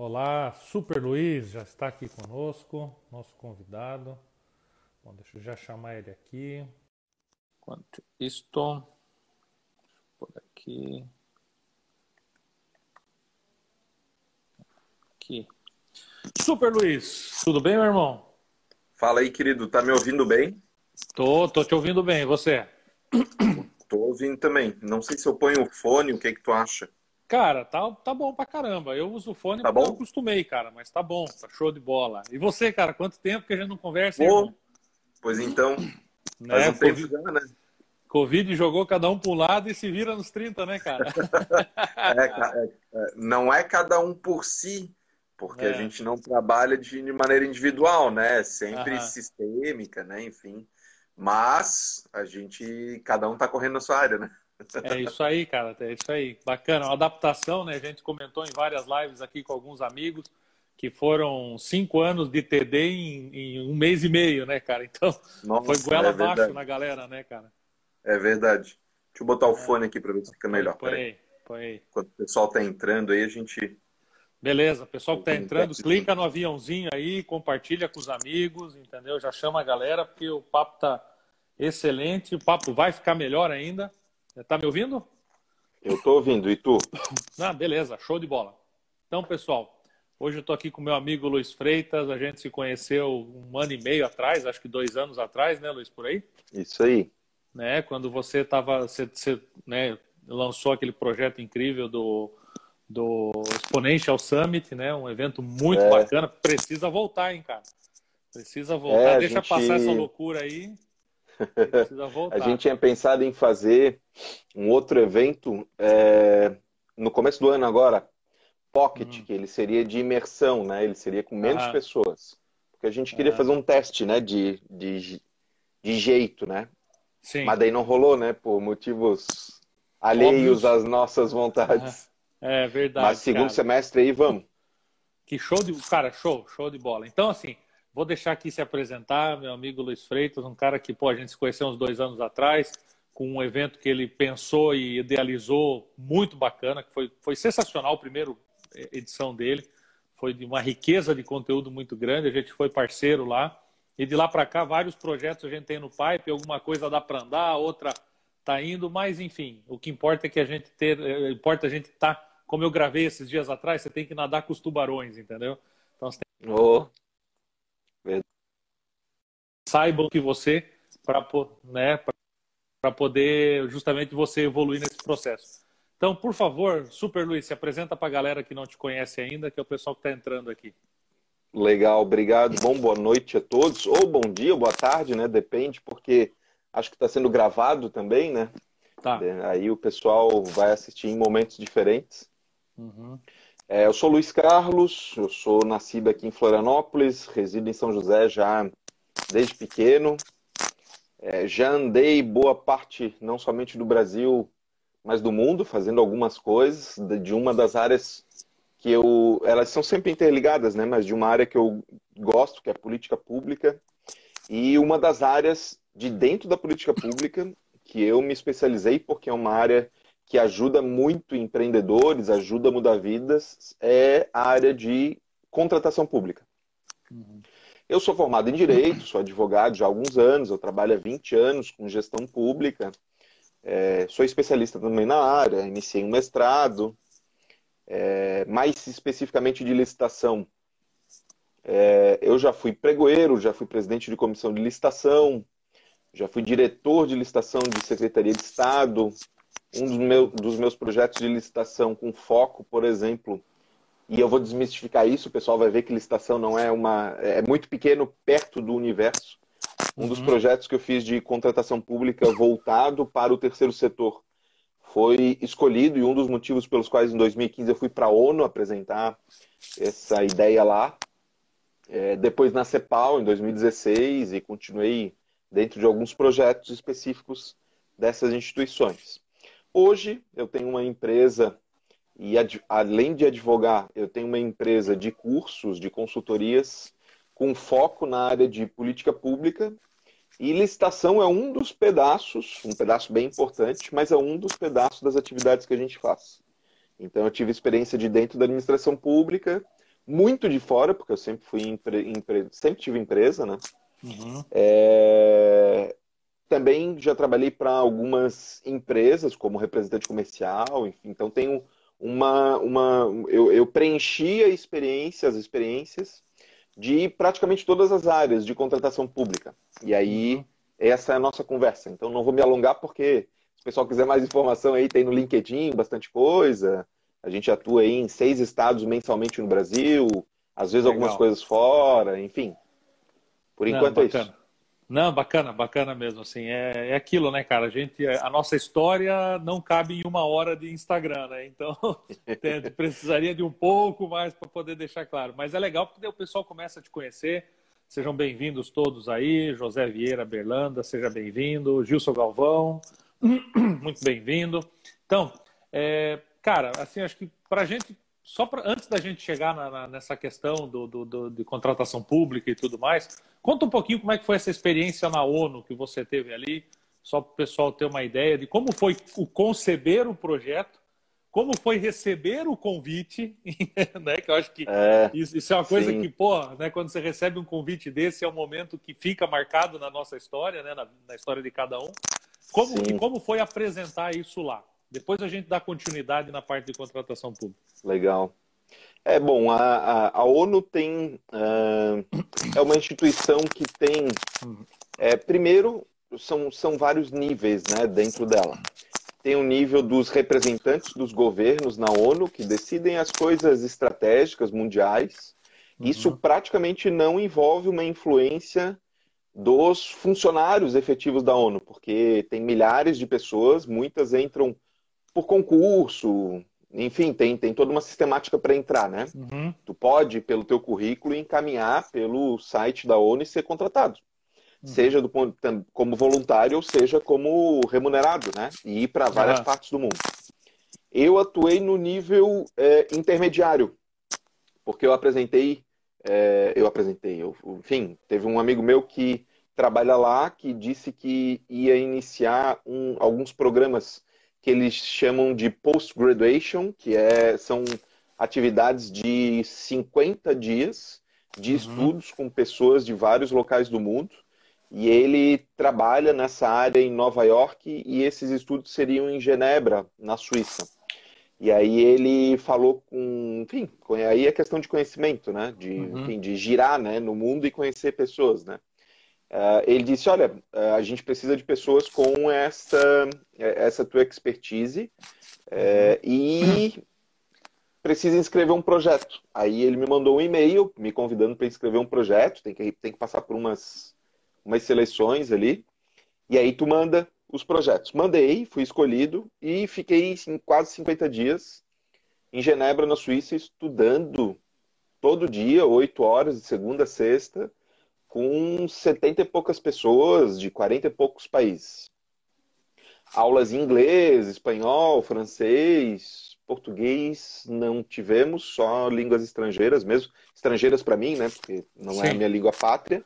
Olá, Super Luiz já está aqui conosco, nosso convidado. Bom, deixa eu já chamar ele aqui. Enquanto isto, por aqui. Aqui. Super Luiz, tudo bem, meu irmão? Fala aí, querido, tá me ouvindo bem? Tô, tô te ouvindo bem, e você? Tô ouvindo também. Não sei se eu ponho o fone, o que que tu acha? Cara, tá, tá bom pra caramba. Eu uso o fone tá bom? eu acostumei, cara, mas tá bom, tá show de bola. E você, cara, quanto tempo que a gente não conversa, Pô? Pois então, Né? faz um tempo Covid, já, né? Covid jogou cada um pro lado e se vira nos 30, né, cara? É, é, é, não é cada um por si, porque É. a gente não trabalha de, maneira individual, né? É Sempre Aham. sistêmica, né? Enfim. Mas a gente, cada um tá correndo na sua área, né? É isso aí, cara, é isso aí. Bacana, uma adaptação, né? A gente comentou em várias lives aqui com alguns amigos que foram cinco anos de TD em, em um mês e meio, né, cara? Então, Nossa, foi goela é abaixo verdade. na galera, né, cara? É verdade. Deixa eu botar o fone aqui para ver se fica melhor. Põe Peraí. aí, põe aí. Enquanto o pessoal tá entrando aí, a gente. Beleza, pessoal que tá Tem entrando, clica no aviãozinho aí, compartilha com os amigos, entendeu? Já chama a galera, porque o papo tá excelente, o papo vai ficar melhor ainda. Tá me ouvindo? Eu tô ouvindo, e tu? Ah, beleza, show de bola. Então, pessoal, hoje eu tô aqui com meu amigo Luiz Freitas, a gente se conheceu um ano e meio atrás, acho que dois anos atrás, né, Luiz, por aí? Isso aí. Né, quando você tava, você, você, né, lançou aquele projeto incrível do, do Exponential Summit, né, um evento muito É. bacana, precisa voltar, hein, cara? Precisa voltar, É, deixa gente- passar essa loucura aí. A gente tinha pensado em fazer um outro evento é, no começo do ano agora, Pocket, Hum. que ele seria de imersão, né? Ele seria com menos Aham. pessoas. Porque a gente queria Aham. fazer um teste, né? De, de, de jeito, né? Sim. Mas daí não rolou, né? Por motivos alheios Óbvios. às nossas vontades. É verdade, Mas segundo cara. semestre aí, vamos. Que show de. Cara, show, show de bola. Então, assim, vou deixar aqui se apresentar, meu amigo Luiz Freitas, um cara que, pô, a gente se conheceu uns dois anos atrás, com um evento que ele pensou e idealizou muito bacana, que foi, foi sensacional a primeira edição dele. Foi de uma riqueza de conteúdo muito grande, a gente foi parceiro lá. E de lá para cá, vários projetos a gente tem no pipe, alguma coisa dá para andar, outra tá indo, mas enfim, o que importa é que a gente ter, eh, importa a gente tá, como eu gravei esses dias atrás, você tem que nadar com os tubarões, entendeu? Então você tem Ô, que saibam que você para né, para poder justamente você evoluir nesse processo. Então, por favor, Super Luiz, se apresenta para a galera que não te conhece ainda, que é o pessoal que está entrando aqui. Legal, obrigado. Bom, boa noite a todos. Ou bom dia, boa tarde, né? Depende, porque acho que está sendo gravado também, né? Tá. Aí o pessoal vai assistir em momentos diferentes. Uhum. É, eu sou Luiz Carlos, eu sou nascido aqui em Florianópolis, resido em São José já desde pequeno. É, já andei boa parte, não somente do Brasil, mas do mundo, fazendo algumas coisas de uma das áreas que eu. Elas são sempre interligadas, né? Mas de uma área que eu gosto, que é política pública, e uma das áreas de dentro da política pública que eu me especializei, porque é uma área que ajuda muito empreendedores, ajuda a mudar vidas, é a área de contratação pública. Uhum. Eu sou formado em Direito, sou advogado já há alguns anos, eu trabalho há 20 anos com gestão pública, é, sou especialista também na área, iniciei um mestrado, é, mais especificamente de licitação. É, eu já fui pregoeiro, já fui presidente de comissão de licitação, já fui diretor de licitação de Secretaria de Estado, um dos, meu, dos meus projetos de licitação com foco, por exemplo, e eu vou desmistificar isso, o pessoal vai ver que licitação não é uma. é muito pequeno perto do universo. Um dos Uhum. projetos que eu fiz de contratação pública voltado para o terceiro setor foi escolhido e um dos motivos pelos quais em 2015 eu fui para a ONU apresentar essa ideia lá. É, depois na CEPAL em 2016 e continuei dentro de alguns projetos específicos dessas instituições. Hoje eu tenho uma empresa e além de advogar, eu tenho uma empresa de cursos, de consultorias, com foco na área de política pública. E licitação é um dos pedaços, um pedaço bem importante, mas é um dos pedaços das atividades que a gente faz. Então, eu tive experiência de dentro da administração pública, muito de fora, porque eu sempre fui empre... Empre... sempre tive empresa, né? Uhum. É... Também já trabalhei para algumas empresas como representante comercial, enfim, então tenho uma, uma eu, eu preenchi a experiência, as experiências de praticamente todas as áreas de contratação pública. E aí uhum. essa é a nossa conversa. Então não vou me alongar porque se o pessoal quiser mais informação aí tem no LinkedIn bastante coisa. A gente atua aí em seis estados mensalmente no Brasil, às vezes Legal. algumas coisas fora, enfim. Por enquanto Não, é isso. Não, bacana, bacana mesmo, assim, é, é aquilo, né, cara, a gente, a nossa história não cabe em uma hora de Instagram, né, então precisaria de um pouco mais para poder deixar claro, mas é legal porque o pessoal começa a te conhecer, sejam bem-vindos todos aí, José Vieira Berlanda, seja bem-vindo, Gilson Galvão, muito bem-vindo, então, é, cara, assim, acho que para a gente só pra, antes da gente chegar na, na, nessa questão do, do, do, de contratação pública e tudo mais, conta um pouquinho como é que foi essa experiência na ONU que você teve ali, só para o pessoal ter uma ideia de como foi o conceber o projeto, como foi receber o convite, né? Que eu acho que é, isso, isso, é uma coisa sim. que, pô, né? Quando você recebe um convite desse, é um momento que fica marcado na nossa história, né? Na, na história de cada um. Como, e como foi apresentar isso lá? Depois a gente dá continuidade na parte de contratação pública. Legal. É bom, a, a, a ONU tem uh, é uma instituição que tem é, primeiro são, são vários níveis né, dentro dela. Tem o nível dos representantes dos governos na ONU que decidem as coisas estratégicas mundiais. Uhum. Isso praticamente não envolve uma influência dos funcionários efetivos da ONU, porque tem milhares de pessoas, muitas entram por concurso, enfim, tem, tem toda uma sistemática para entrar, né? Uhum. Tu pode, pelo teu currículo, encaminhar pelo site da ONU e ser contratado. Uhum. Seja do, como voluntário ou seja como remunerado, né? E ir para várias uhum. partes do mundo. Eu atuei no nível é, intermediário, porque eu apresentei, é, eu apresentei, eu, enfim, teve um amigo meu que trabalha lá que disse que ia iniciar um, alguns programas que eles chamam de post-graduation, que é, são atividades de 50 dias de uhum. estudos com pessoas de vários locais do mundo. E ele trabalha nessa área em Nova York e esses estudos seriam em Genebra, na Suíça. E aí ele falou com, enfim, aí é questão de conhecimento, né? De, uhum. enfim, de girar né, no mundo e conhecer pessoas, né? Uh, ele disse: Olha, uh, a gente precisa de pessoas com essa, essa tua expertise uh, e precisa inscrever um projeto. Aí ele me mandou um e-mail me convidando para inscrever um projeto. Tem que, tem que passar por umas, umas seleções ali. E aí tu manda os projetos. Mandei, fui escolhido e fiquei em quase 50 dias em Genebra, na Suíça, estudando todo dia, oito horas, de segunda a sexta com 70 e poucas pessoas de 40 e poucos países. Aulas em inglês, espanhol, francês, português não tivemos, só línguas estrangeiras mesmo, estrangeiras para mim, né, porque não Sim. é a minha língua pátria.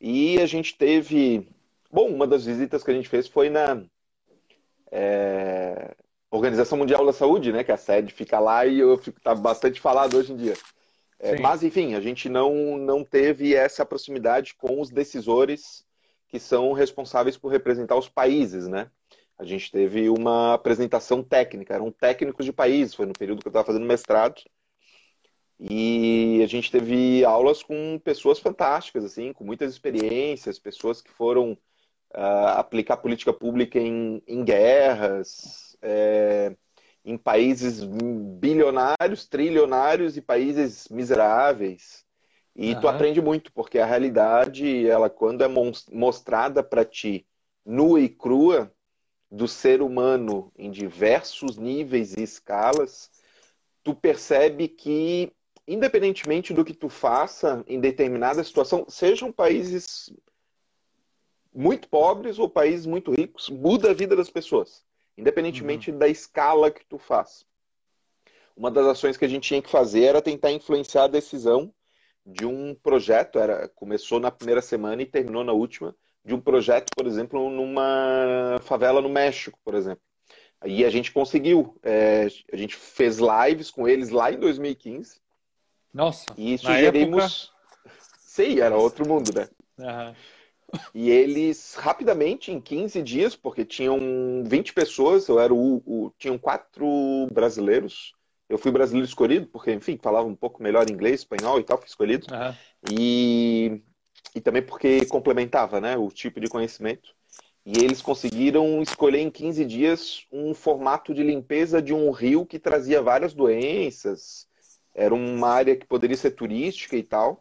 E a gente teve, bom, uma das visitas que a gente fez foi na é, Organização Mundial da Saúde, né, que a sede fica lá e eu fico tá bastante falado hoje em dia. É, mas, enfim, a gente não, não teve essa proximidade com os decisores que são responsáveis por representar os países, né? A gente teve uma apresentação técnica, eram técnicos de países, foi no período que eu estava fazendo mestrado. E a gente teve aulas com pessoas fantásticas, assim, com muitas experiências, pessoas que foram uh, aplicar política pública em, em guerras, é, em países bilionários, trilionários e países miseráveis. E uhum. tu aprende muito, porque a realidade, ela quando é mostrada para ti nua e crua do ser humano em diversos níveis e escalas, tu percebe que independentemente do que tu faça em determinada situação, sejam países muito pobres ou países muito ricos, muda a vida das pessoas independentemente uhum. da escala que tu faz. Uma das ações que a gente tinha que fazer era tentar influenciar a decisão de um projeto, era começou na primeira semana e terminou na última, de um projeto, por exemplo, numa favela no México, por exemplo. E a gente conseguiu. É, a gente fez lives com eles lá em 2015. Nossa. E sugerimos. Época... Sim, era outro mundo, né? Uhum. E eles rapidamente, em 15 dias, porque tinham 20 pessoas, eu era o, o, tinham quatro brasileiros. Eu fui brasileiro escolhido, porque, enfim, falava um pouco melhor inglês, espanhol e tal, fui escolhido. Uhum. E, e também porque complementava né, o tipo de conhecimento. E eles conseguiram escolher em 15 dias um formato de limpeza de um rio que trazia várias doenças. Era uma área que poderia ser turística e tal.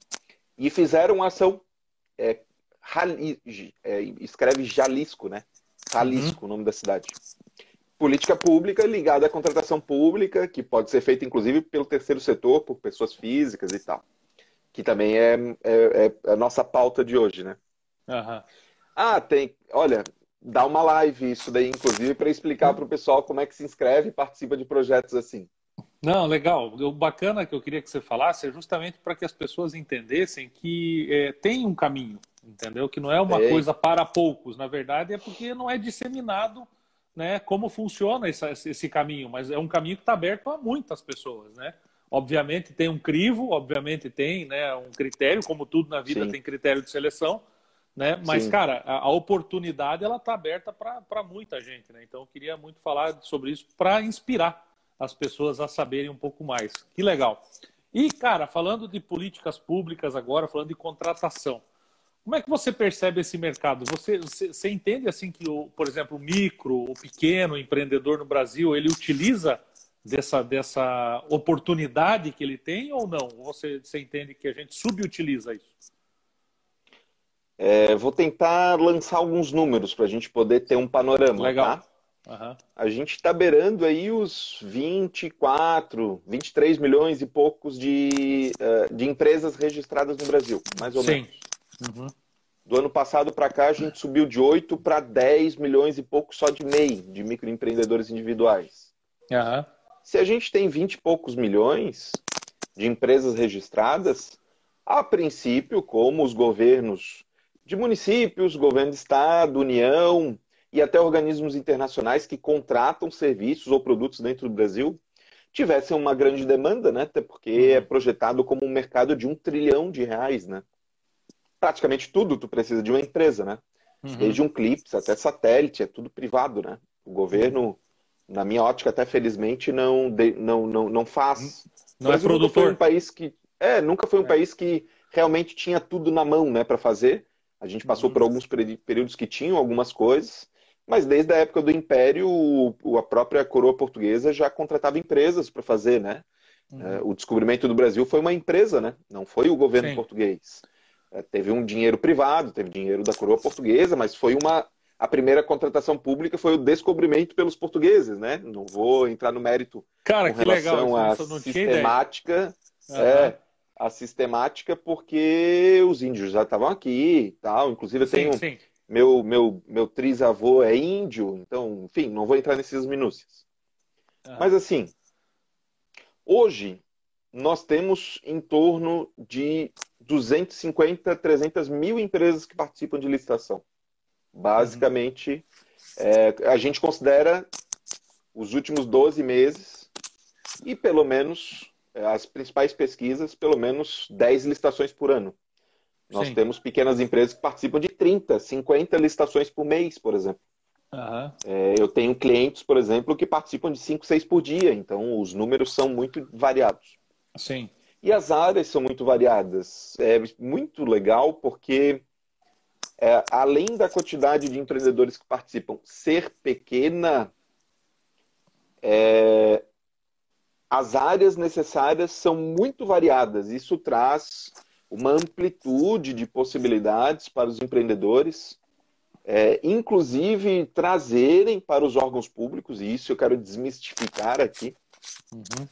E fizeram uma ação. É, é, escreve Jalisco, né? Jalisco, uhum. o nome da cidade. Política pública ligada à contratação pública, que pode ser feita inclusive pelo terceiro setor, por pessoas físicas e tal. Que também é, é, é a nossa pauta de hoje, né? Uhum. Ah, tem. Olha, dá uma live isso daí, inclusive, para explicar para o pessoal como é que se inscreve e participa de projetos assim. Não, legal. O bacana que eu queria que você falasse é justamente para que as pessoas entendessem que é, tem um caminho, entendeu? Que não é uma coisa para poucos. Na verdade, é porque não é disseminado né, como funciona esse, esse caminho, mas é um caminho que está aberto a muitas pessoas, né? Obviamente tem um crivo, obviamente tem né, um critério, como tudo na vida Sim. tem critério de seleção, né? Mas, Sim. cara, a, a, oportunidade ela está aberta para muita gente, né? Então, eu queria muito falar sobre isso para inspirar as pessoas a saberem um pouco mais. Que legal. E, cara, falando de políticas públicas agora, falando de contratação, como é que você percebe esse mercado? Você, você, você entende assim que, o, por exemplo, o micro, o pequeno empreendedor no Brasil, ele utiliza dessa, dessa oportunidade que ele tem ou não? Você, você entende que a gente subutiliza isso? É, vou tentar lançar alguns números para a gente poder ter um panorama. Legal. Tá? Uhum. A gente está beirando aí os 24, 23 milhões e poucos de, uh, de empresas registradas no Brasil, mais ou Sim. menos. Uhum. Do ano passado para cá, a gente subiu de 8 para 10 milhões e pouco só de MEI, de microempreendedores individuais. Uhum. Se a gente tem 20 e poucos milhões de empresas registradas, a princípio, como os governos de municípios, governo de estado, União e até organismos internacionais que contratam serviços ou produtos dentro do Brasil tivessem uma grande demanda, né? Até porque uhum. é projetado como um mercado de um trilhão de reais, né? Praticamente tudo tu precisa de uma empresa, né? Uhum. Desde um clips até satélite, é tudo privado, né? O governo, na minha ótica, até felizmente, não, não, não, não faz. Não é produtor. Nunca foi um país que. É, nunca foi um é. país que realmente tinha tudo na mão, né, para fazer. A gente passou uhum. por alguns períodos que tinham algumas coisas, mas desde a época do Império, a própria coroa portuguesa já contratava empresas para fazer, né? Uhum. É, o descobrimento do Brasil foi uma empresa, né? Não foi o governo Sim. português. É, teve um dinheiro privado, teve dinheiro da coroa portuguesa, mas foi uma a primeira contratação pública foi o descobrimento pelos portugueses, né? Não vou entrar no mérito Cara, com relação legal, à sistemática. Uhum. É, a sistemática porque os índios já estavam aqui e tal. Inclusive, eu tenho. Sim, sim. Meu, meu, meu trisavô é índio, então, enfim, não vou entrar nessas minúcias. Ah. Mas, assim, hoje nós temos em torno de 250, 300 mil empresas que participam de licitação. Basicamente, uhum. é, a gente considera os últimos 12 meses e pelo menos as principais pesquisas, pelo menos 10 licitações por ano. Nós Sim. temos pequenas empresas que participam de 30, 50 licitações por mês, por exemplo. Uhum. É, eu tenho clientes, por exemplo, que participam de 5, 6 por dia, então os números são muito variados. Sim. E as áreas são muito variadas. É muito legal porque, é, além da quantidade de empreendedores que participam ser pequena, é, as áreas necessárias são muito variadas. Isso traz uma amplitude de possibilidades para os empreendedores, é, inclusive trazerem para os órgãos públicos, e isso eu quero desmistificar aqui. Uhum.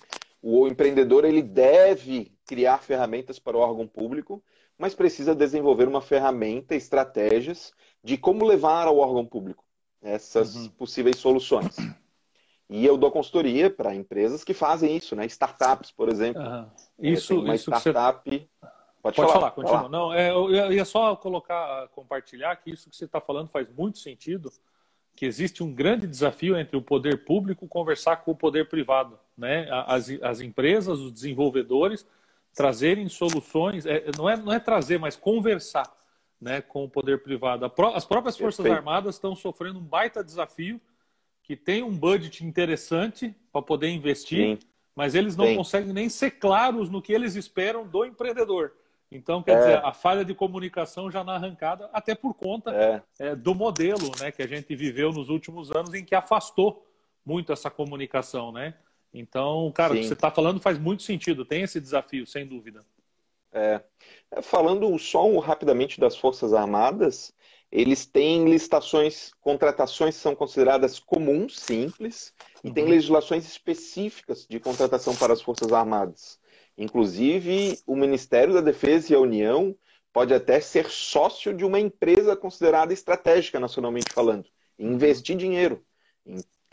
O empreendedor ele deve criar ferramentas para o órgão público, mas precisa desenvolver uma ferramenta, estratégias de como levar ao órgão público essas uhum. possíveis soluções. E eu dou consultoria para empresas que fazem isso, né? Startups, por exemplo. Uhum. Isso, uma isso startup. Você... Pode, Pode, falar, falar continua. Falar. Não, é, eu ia só colocar, compartilhar que isso que você está falando faz muito sentido, que existe um grande desafio entre o poder público conversar com o poder privado, né? As, as empresas, os desenvolvedores trazerem soluções, é, não, é, não é trazer, mas conversar né, com o poder privado. As próprias Forças Perfeito. Armadas estão sofrendo um baita desafio, que tem um budget interessante para poder investir, Sim. mas eles não Sim. conseguem nem ser claros no que eles esperam do empreendedor. Então, quer é. dizer, a falha de comunicação já na arrancada, até por conta é. É, do modelo né, que a gente viveu nos últimos anos, em que afastou muito essa comunicação, né? Então, cara, Sim. o que você está falando faz muito sentido, tem esse desafio, sem dúvida. É. é. Falando só rapidamente das Forças Armadas, eles têm licitações, contratações são consideradas comuns, simples, e uhum. tem legislações específicas de contratação para as Forças Armadas. Inclusive, o Ministério da Defesa e a União pode até ser sócio de uma empresa considerada estratégica nacionalmente falando, e investir dinheiro.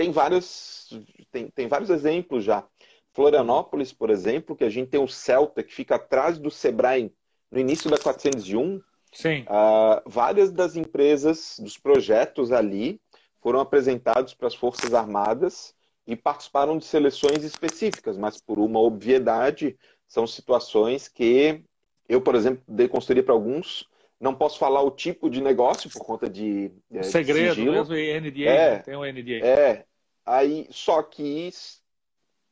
Tem vários, tem, tem vários exemplos já. Florianópolis, por exemplo, que a gente tem o Celta, que fica atrás do Sebrae, no início da 401. Sim. Uh, várias das empresas, dos projetos ali, foram apresentados para as Forças Armadas e participaram de seleções específicas, mas por uma obviedade, são situações que eu, por exemplo, dei consultoria para alguns, não posso falar o tipo de negócio por conta de. É, Segredo sigilo. mesmo, NDA, é, tem um NDA. É, aí, só que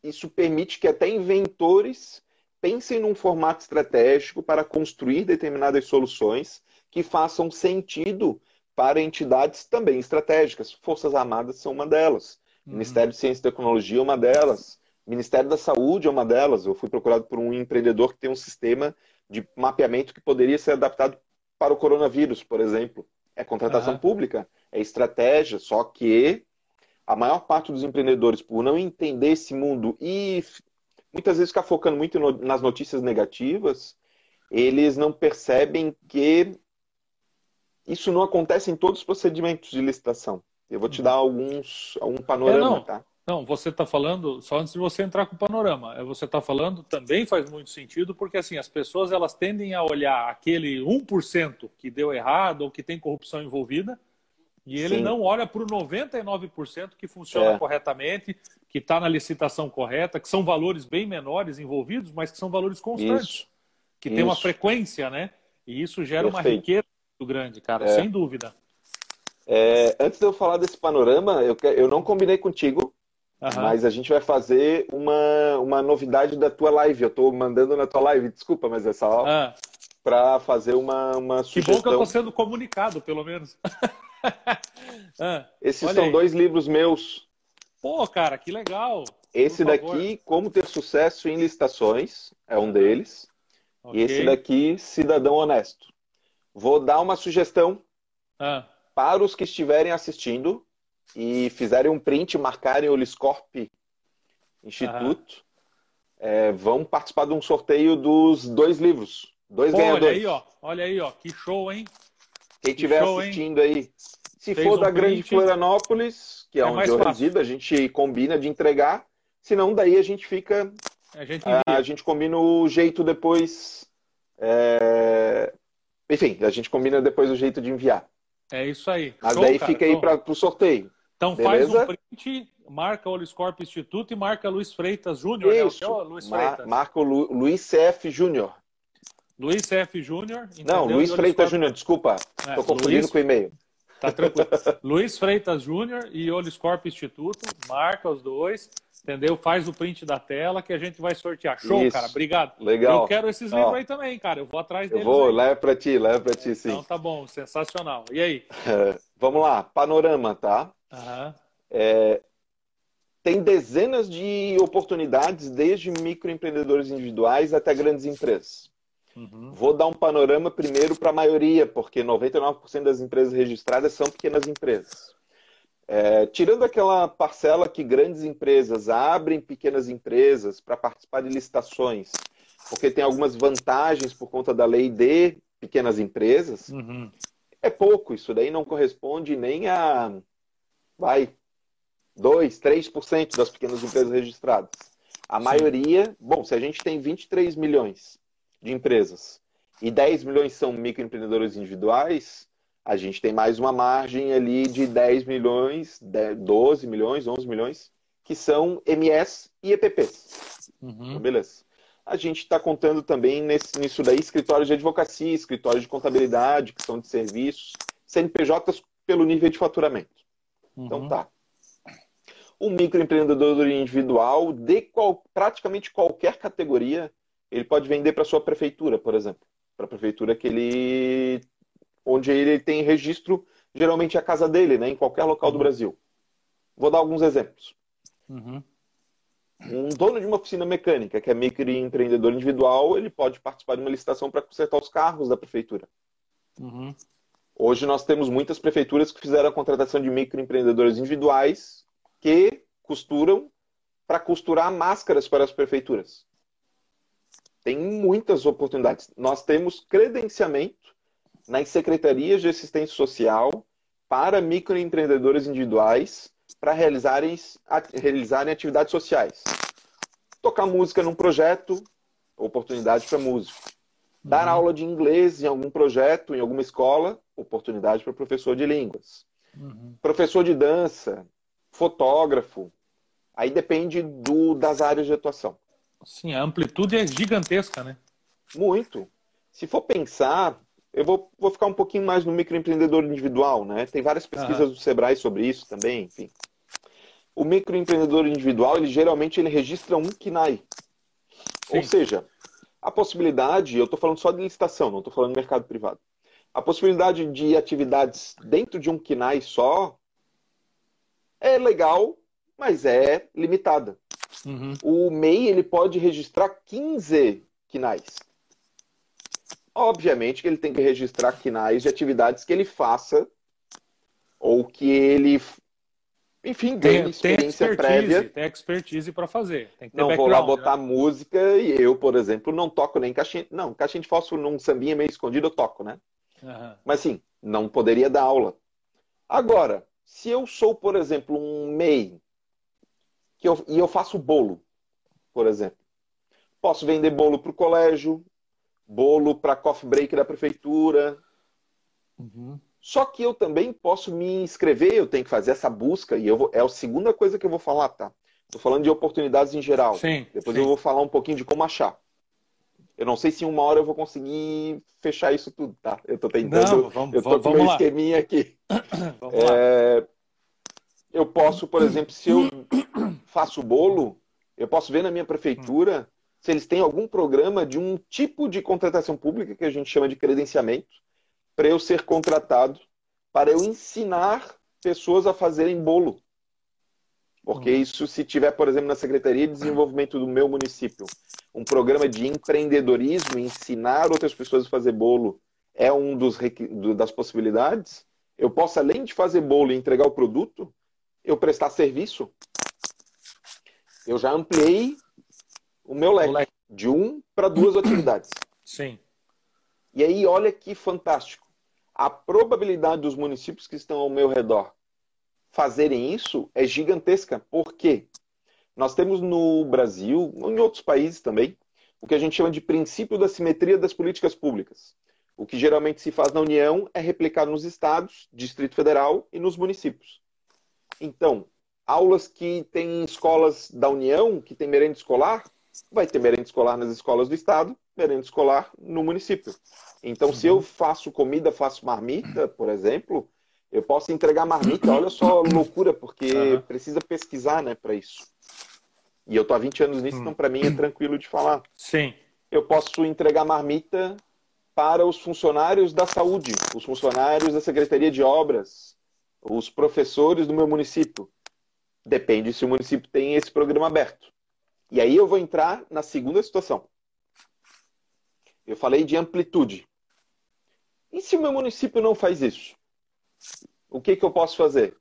isso permite que até inventores pensem num formato estratégico para construir determinadas soluções que façam sentido para entidades também estratégicas. Forças Armadas são uma delas. Uhum. Ministério de Ciência e Tecnologia é uma delas. Ministério da Saúde é uma delas. Eu fui procurado por um empreendedor que tem um sistema de mapeamento que poderia ser adaptado para o coronavírus, por exemplo. É contratação uhum. pública, é estratégia, só que a maior parte dos empreendedores, por não entender esse mundo e muitas vezes ficar focando muito no, nas notícias negativas, eles não percebem que isso não acontece em todos os procedimentos de licitação. Eu vou te dar alguns um panorama, é, tá? Não, você está falando, só antes de você entrar com o panorama, é, você está falando também faz muito sentido, porque assim, as pessoas elas tendem a olhar aquele 1% que deu errado ou que tem corrupção envolvida, e ele Sim. não olha para o 99% que funciona é. corretamente, que está na licitação correta, que são valores bem menores envolvidos, mas que são valores constantes, isso. que isso. tem uma frequência, né? E isso gera Perfeito. uma riqueza muito grande, cara, é. sem dúvida. É, antes de eu falar desse panorama, eu, eu não combinei contigo, uhum. mas a gente vai fazer uma, uma novidade da tua live. Eu estou mandando na tua live, desculpa, mas é só ah. Para fazer uma, uma sugestão. Que bom que eu estou sendo comunicado, pelo menos. ah, Esses são aí. dois livros meus. Pô, cara, que legal. Esse daqui, Como Ter Sucesso em Licitações, é um deles. Okay. E esse daqui, Cidadão Honesto. Vou dar uma sugestão. Ah para os que estiverem assistindo e fizerem um print, marcarem o Liscorp Instituto, uhum. é, vão participar de um sorteio dos dois livros. Dois Pô, ganhadores. Olha aí, ó. Olha aí, ó. Que show, hein? Quem estiver assistindo hein? aí. Se Fez for um da print, Grande Florianópolis, que é, é onde eu resido, a gente combina de entregar. Senão, daí a gente fica. A gente, a, gente combina o jeito depois. É... Enfim, a gente combina depois o jeito de enviar. É isso aí. Mas Show, daí cara. fica aí então, para o sorteio. Então Beleza? faz um print, marca o Oliscorp Instituto e marca Luiz Freitas Júnior. Né? Né? Luiz Freitas. marca o Lu, Luiz CF Júnior. Luiz CF Júnior. Não, Luiz Freitas Júnior, desculpa. Estou é, confundindo Luiz... com o e-mail. Tá tranquilo. Luiz Freitas Júnior e Oliscorp Instituto, marca os dois, entendeu? Faz o print da tela que a gente vai sortear. Show, Isso. cara. Obrigado. Legal. Eu quero esses livros Ó, aí também, cara. Eu vou atrás deles. Eu vou, aí. leva para ti, leva para ti, sim. Então tá bom, sensacional. E aí? vamos lá, panorama, tá? Uhum. É, tem dezenas de oportunidades, desde microempreendedores individuais até grandes empresas. Uhum. Vou dar um panorama primeiro para a maioria, porque 99% das empresas registradas são pequenas empresas. É, tirando aquela parcela que grandes empresas abrem pequenas empresas para participar de licitações, porque tem algumas vantagens por conta da lei de pequenas empresas, uhum. é pouco. Isso daí não corresponde nem a, vai, 2, 3% das pequenas empresas registradas. A Sim. maioria, bom, se a gente tem 23 milhões de empresas e 10 milhões são microempreendedores individuais, a gente tem mais uma margem ali de 10 milhões, 12 milhões, 11 milhões, que são MS e EPPs. Uhum. Então, beleza. a gente está contando também nesse, nisso daí escritórios de advocacia, escritórios de contabilidade, que são de serviços, CNPJs pelo nível de faturamento. Então, uhum. Então tá. O microempreendedor individual, de qual, praticamente qualquer categoria, ele pode vender para sua prefeitura, por exemplo. Para a prefeitura que ele. onde ele tem registro, geralmente é a casa dele, né? em qualquer local do uhum. Brasil. Vou dar alguns exemplos. Uhum. Um dono de uma oficina mecânica, que é microempreendedor individual, ele pode participar de uma licitação para consertar os carros da prefeitura. Uhum. Hoje nós temos muitas prefeituras que fizeram a contratação de microempreendedores individuais que costuram para costurar máscaras para as prefeituras. Tem muitas oportunidades. Nós temos credenciamento nas secretarias de assistência social para microempreendedores individuais para realizarem, realizarem atividades sociais. Tocar música num projeto, oportunidade para músico. Dar uhum. aula de inglês em algum projeto, em alguma escola, oportunidade para professor de línguas. Uhum. Professor de dança, fotógrafo. Aí depende do, das áreas de atuação. Sim, a amplitude é gigantesca, né? Muito. Se for pensar, eu vou, vou ficar um pouquinho mais no microempreendedor individual, né? Tem várias pesquisas do Sebrae sobre isso também, enfim. O microempreendedor individual, ele geralmente ele registra um KNAI. Sim. Ou seja, a possibilidade, eu estou falando só de licitação, não estou falando de mercado privado. A possibilidade de atividades dentro de um KNAI só é legal, mas é limitada. Uhum. O MEI ele pode registrar 15 KNAIs. Obviamente que ele tem que registrar KNAIs de atividades que ele faça ou que ele, enfim, ganhe experiência prévia. Tem expertise para fazer. não vou lá botar né? música e eu, por exemplo, não toco nem caixinha. Não, caixinha de fósforo num sambinha meio escondido eu toco, né? Uhum. Mas sim, não poderia dar aula. Agora, se eu sou, por exemplo, um MEI que eu, e eu faço bolo, por exemplo, posso vender bolo para o colégio, bolo para coffee break da prefeitura. Uhum. Só que eu também posso me inscrever, eu tenho que fazer essa busca, e eu vou, é a segunda coisa que eu vou falar, tá? Estou falando de oportunidades em geral. Sim, Depois sim. eu vou falar um pouquinho de como achar. Eu não sei se em uma hora eu vou conseguir fechar isso tudo, tá? Eu estou tentando. Não, vamos, eu tô com meu lá. esqueminha aqui. é, eu posso, por exemplo, se eu faço bolo, eu posso ver na minha prefeitura se eles têm algum programa de um tipo de contratação pública que a gente chama de credenciamento, para eu ser contratado, para eu ensinar pessoas a fazerem bolo. Porque uhum. isso, se tiver, por exemplo, na Secretaria de Desenvolvimento do meu município, um programa de empreendedorismo, ensinar outras pessoas a fazer bolo é um dos das possibilidades. Eu posso, além de fazer bolo e entregar o produto, eu prestar serviço. Eu já ampliei o meu leque, o leque. de um para duas atividades. Sim. E aí, olha que fantástico. A probabilidade dos municípios que estão ao meu redor fazerem isso é gigantesca. Por quê? Nós temos no Brasil, em outros países também, o que a gente chama de princípio da simetria das políticas públicas. O que geralmente se faz na União é replicado nos estados, Distrito Federal e nos municípios. Então, aulas que tem escolas da União, que tem merenda escolar, vai ter merenda escolar nas escolas do estado, merenda escolar no município. Então, uhum. se eu faço comida, faço marmita, por exemplo, eu posso entregar marmita. Olha só a loucura, porque uhum. precisa pesquisar, né, para isso. E eu tô há 20 anos nisso, então para mim é tranquilo de falar. Sim. Eu posso entregar marmita para os funcionários da saúde, os funcionários da Secretaria de Obras, os professores do meu município. Depende se o município tem esse programa aberto. E aí eu vou entrar na segunda situação. Eu falei de amplitude. E se o meu município não faz isso? O que, que eu posso fazer?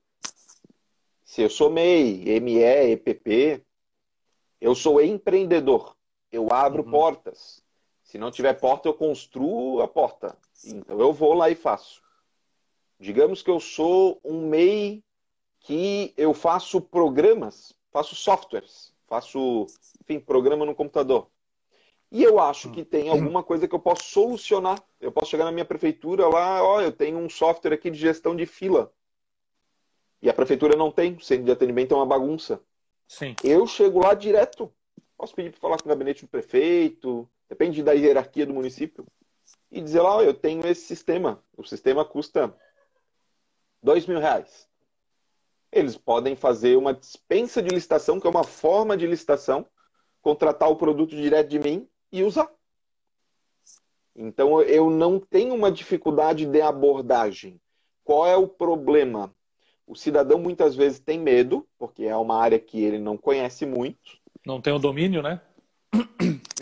Se eu sou MEI, ME, EPP, eu sou empreendedor. Eu abro uhum. portas. Se não tiver porta, eu construo a porta. Então eu vou lá e faço. Digamos que eu sou um MEI que eu faço programas, faço softwares, faço, enfim, programa no computador. E eu acho que tem alguma coisa que eu posso solucionar. Eu posso chegar na minha prefeitura lá, ó, eu tenho um software aqui de gestão de fila. E a prefeitura não tem, o centro de atendimento é uma bagunça. Sim. Eu chego lá direto. Posso pedir para falar com o gabinete do prefeito, depende da hierarquia do município, e dizer lá, oh, eu tenho esse sistema, o sistema custa dois mil reais. Eles podem fazer uma dispensa de licitação, que é uma forma de licitação, contratar o produto direto de mim e usar. Então eu não tenho uma dificuldade de abordagem. Qual é o problema? O cidadão muitas vezes tem medo, porque é uma área que ele não conhece muito. Não tem o domínio, né?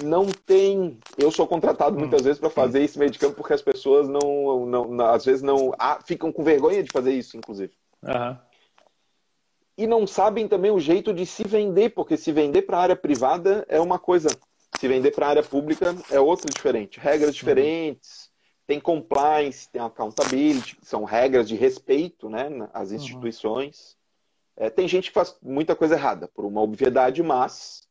Não tem. Eu sou contratado muitas vezes para fazer esse meio de campo porque as pessoas não, não, não às vezes não ah, ficam com vergonha de fazer isso, inclusive. Uhum. E não sabem também o jeito de se vender, porque se vender para a área privada é uma coisa, se vender para a área pública é outra diferente. Regras uhum. diferentes, uhum. tem compliance, tem accountability, são regras de respeito né, às uhum. instituições. Uhum. É, tem gente que faz muita coisa errada, por uma obviedade, mas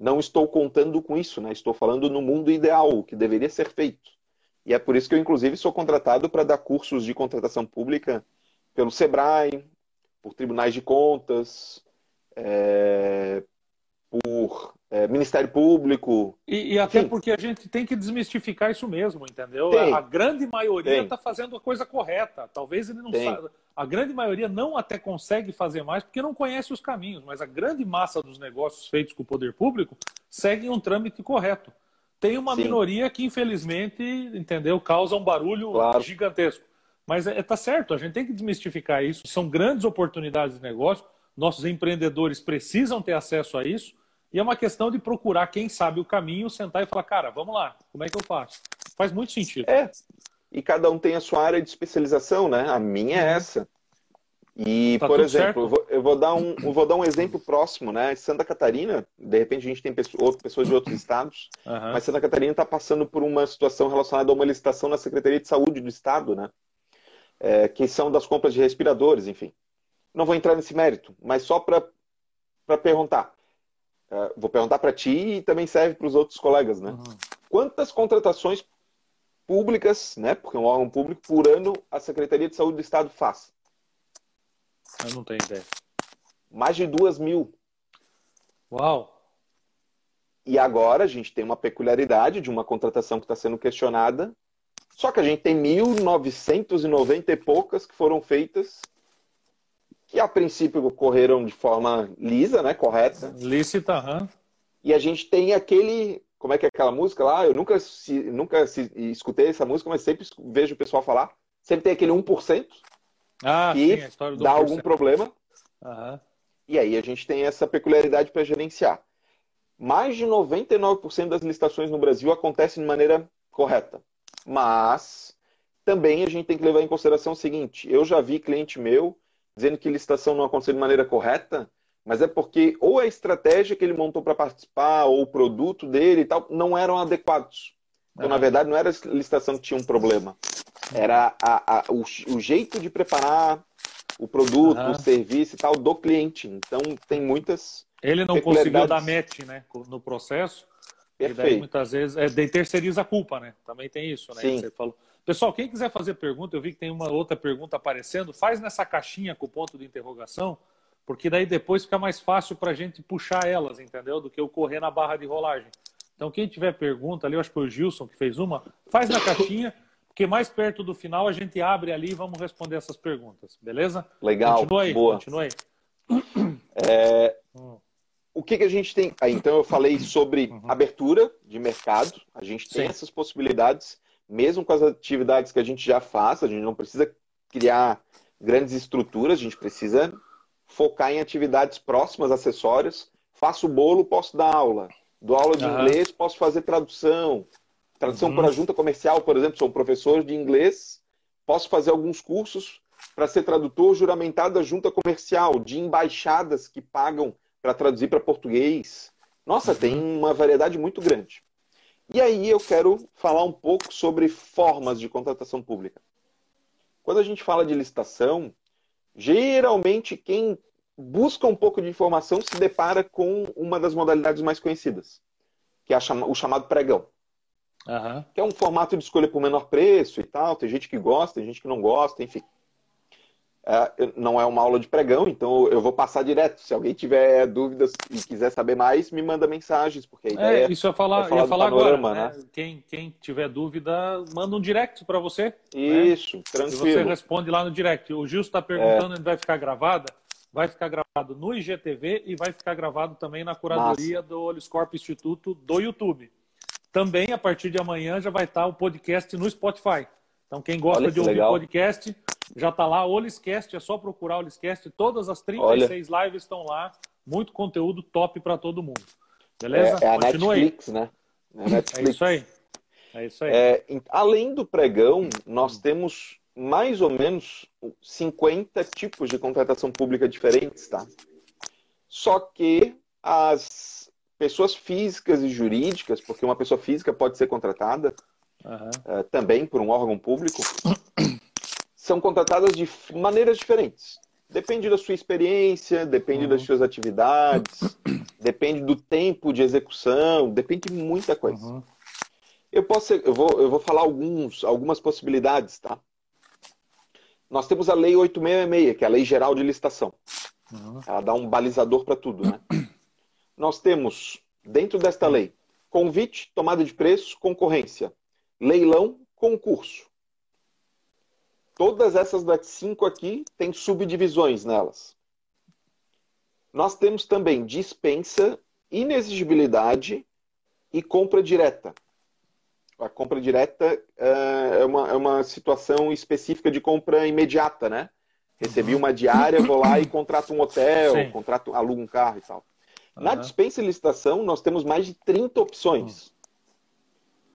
não estou contando com isso, né? Estou falando no mundo ideal, o que deveria ser feito. E é por isso que eu, inclusive, sou contratado para dar cursos de contratação pública pelo SEBRAE, por tribunais de contas, é, por é, Ministério Público. E, e até Sim. porque a gente tem que desmistificar isso mesmo, entendeu? Tem. A grande maioria está fazendo a coisa correta. Talvez ele não saiba. A grande maioria não até consegue fazer mais porque não conhece os caminhos, mas a grande massa dos negócios feitos com o poder público seguem um trâmite correto. Tem uma Sim. minoria que, infelizmente, entendeu, causa um barulho claro. gigantesco. Mas está é, tá certo, a gente tem que desmistificar isso. São grandes oportunidades de negócio. Nossos empreendedores precisam ter acesso a isso. E é uma questão de procurar quem sabe o caminho, sentar e falar, cara, vamos lá, como é que eu faço? Faz muito sentido. É. E cada um tem a sua área de especialização, né? A minha é uhum. essa. E, tá por exemplo, eu vou, eu vou, dar um, vou dar um exemplo próximo, né? Santa Catarina, de repente a gente tem pessoas, pessoas de outros estados, uhum. mas Santa Catarina está passando por uma situação relacionada a uma licitação na Secretaria de Saúde do Estado, né? É, que são das compras de respiradores, enfim. Não vou entrar nesse mérito, mas só para perguntar. Uh, vou perguntar para ti e também serve para os outros colegas, né? Uhum. Quantas contratações públicas, né? Porque é um órgão público, por ano a Secretaria de Saúde do Estado faz? Eu não tenho ideia. Mais de duas mil. Uau! E agora a gente tem uma peculiaridade de uma contratação que está sendo questionada. Só que a gente tem 1.990 e poucas que foram feitas que a princípio ocorreram de forma lisa, né, correta. Lícita, aham. E a gente tem aquele, como é que é aquela música lá? Eu nunca se, nunca se, escutei essa música, mas sempre vejo o pessoal falar. Sempre tem aquele 1% ah, que sim, dá algum problema. Aham. E aí a gente tem essa peculiaridade para gerenciar. Mais de 99% das licitações no Brasil acontecem de maneira correta. Mas também a gente tem que levar em consideração o seguinte: eu já vi cliente meu dizendo que licitação não aconteceu de maneira correta, mas é porque ou a estratégia que ele montou para participar, ou o produto dele e tal, não eram adequados. Então, na verdade, não era a licitação que tinha um problema. Era a, a, o, o, jeito de preparar o produto, uhum. o serviço e tal do cliente. Então, tem muitas. Ele não conseguiu dar match né, no processo. Perfeito. E daí, muitas vezes, é, daí terceiriza a culpa, né? Também tem isso, né? Sim. Você falou. Pessoal, quem quiser fazer pergunta, eu vi que tem uma outra pergunta aparecendo, faz nessa caixinha com o ponto de interrogação, porque daí depois fica mais fácil para a gente puxar elas, entendeu? Do que eu correr na barra de rolagem. Então, quem tiver pergunta ali, eu acho que foi o Gilson que fez uma, faz na caixinha, porque mais perto do final a gente abre ali e vamos responder essas perguntas, beleza? Legal, continua aí, boa. Continua aí. É... Hum. O que, que a gente tem? Ah, então, eu falei sobre uhum. abertura de mercado, a gente tem Sim. essas possibilidades mesmo com as atividades que a gente já faz, a gente não precisa criar grandes estruturas, a gente precisa focar em atividades próximas, acessórias. Faço bolo, posso dar aula. Dou aula de uhum. inglês, posso fazer tradução. Tradução uhum. para junta comercial, por exemplo, sou professor de inglês, posso fazer alguns cursos para ser tradutor juramentado da junta comercial, de embaixadas que pagam para traduzir para português. Nossa, uhum. tem uma variedade muito grande. E aí eu quero falar um pouco sobre formas de contratação pública. Quando a gente fala de licitação, geralmente quem busca um pouco de informação se depara com uma das modalidades mais conhecidas, que é o chamado pregão. Uhum. Que é um formato de escolha por menor preço e tal. Tem gente que gosta, tem gente que não gosta, enfim. É, não é uma aula de pregão, então eu vou passar direto. Se alguém tiver dúvidas e quiser saber mais, me manda mensagens, porque a ideia é, isso eu ia falar, é falar, ia falar panorama, agora, né? né? Quem, quem tiver dúvida, manda um direct para você. Né? Isso, né? tranquilo. E você responde lá no direct. O Gil está perguntando, é. vai ficar gravada? Vai ficar gravado no IGTV e vai ficar gravado também na curadoria Massa. do Oliscorp Instituto do YouTube. Também, a partir de amanhã, já vai estar o podcast no Spotify. Então, quem gosta de ouvir legal. podcast, já está lá. Oliscast, é só procurar Oliscast. Todas as 36 Olha. lives estão lá. Muito conteúdo top para todo mundo. Beleza? É, é a Continua Netflix, aí. né? É, Netflix. é isso aí. É isso aí. É, além do pregão, nós temos mais ou menos 50 tipos de contratação pública diferentes, tá? Só que as pessoas físicas e jurídicas, porque uma pessoa física pode ser contratada uhum. uh, também por um órgão público, são contratadas de maneiras diferentes. Depende da sua experiência, depende uhum. das suas atividades, depende do tempo de execução, depende de muita coisa. Uhum. Eu posso, eu vou, eu vou falar alguns, algumas possibilidades, tá? Nós temos a Lei 866, que é a Lei Geral de Licitação. Uhum. Ela dá um balizador para tudo, né? Nós temos, dentro desta lei, convite, tomada de preço, concorrência, leilão, concurso. Todas essas das cinco aqui têm subdivisões nelas. Nós temos também dispensa, inexigibilidade e compra direta. A compra direta é, é uma, é uma situação específica de compra imediata, né? Recebi uma diária, vou lá e contrato um hotel, Sim. contrato, alugo um carro e tal. Uhum. Na dispensa e licitação, nós temos mais de 30 opções. Uhum.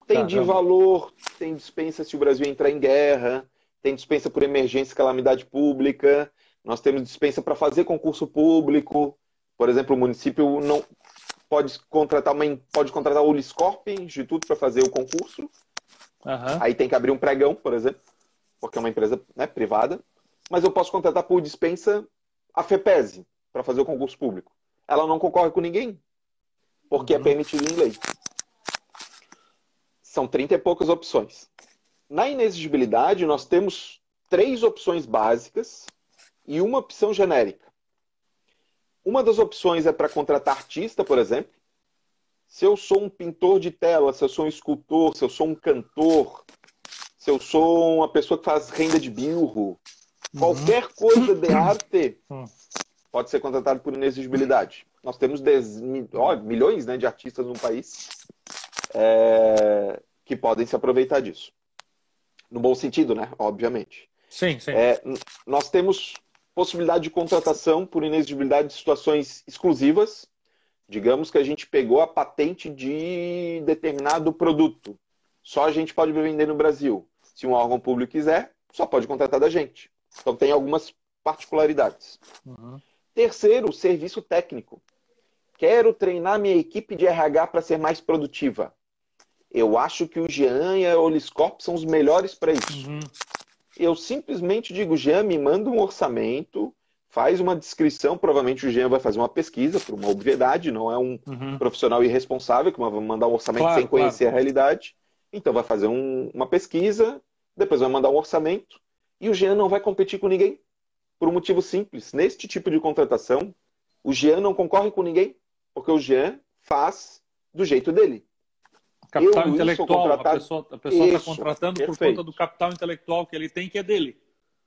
Tem Caramba. de valor, tem dispensa se o Brasil entrar em guerra, tem dispensa por emergência e calamidade pública, nós temos dispensa para fazer concurso público. Por exemplo, o município não pode contratar uma, pode contratar o Uliscorp, Instituto, para fazer o concurso. Uhum. Aí tem que abrir um pregão, por exemplo, porque é uma empresa né, privada. Mas eu posso contratar por dispensa a FEPESE para fazer o concurso público. Ela não concorre com ninguém, porque é uhum. é permitido em lei. São 30 e poucas opções. Na inexigibilidade, nós temos três opções básicas e uma opção genérica. Uma das opções é para contratar artista, por exemplo. Se eu sou um pintor de tela, se eu sou um escultor, se eu sou um cantor, se eu sou uma pessoa que faz renda de bilro, uhum. qualquer coisa de arte hum. pode ser contratado por inexigibilidade. Nós temos dez, ó, milhões né, de artistas no país é, que podem se aproveitar disso. No bom sentido, né? Obviamente. Sim, sim. É, nós temos possibilidade de contratação por inexigibilidade de situações exclusivas. Digamos que a gente pegou a patente de determinado produto. Só a gente pode vender no Brasil. Se um órgão público quiser, só pode contratar da gente. Então tem algumas particularidades. Uhum. Terceiro, serviço técnico. Quero treinar minha equipe de RH para ser mais produtiva. Eu acho que o Jean e a Oliscorp são os melhores para isso. Uhum eu simplesmente digo, Jean, me manda um orçamento, faz uma descrição, provavelmente o Jean vai fazer uma pesquisa, por uma obviedade, não é um uhum. profissional irresponsável que vai mandar um orçamento claro, sem conhecer claro. a realidade. Então vai fazer um, uma pesquisa, depois vai mandar um orçamento, e o Jean não vai competir com ninguém. Por um motivo simples. Neste tipo de contratação, o Jean não concorre com ninguém, porque o Jean faz do jeito dele. Capital eu, intelectual, a pessoa está contratando perfeito. por conta do capital intelectual que ele tem, que é dele.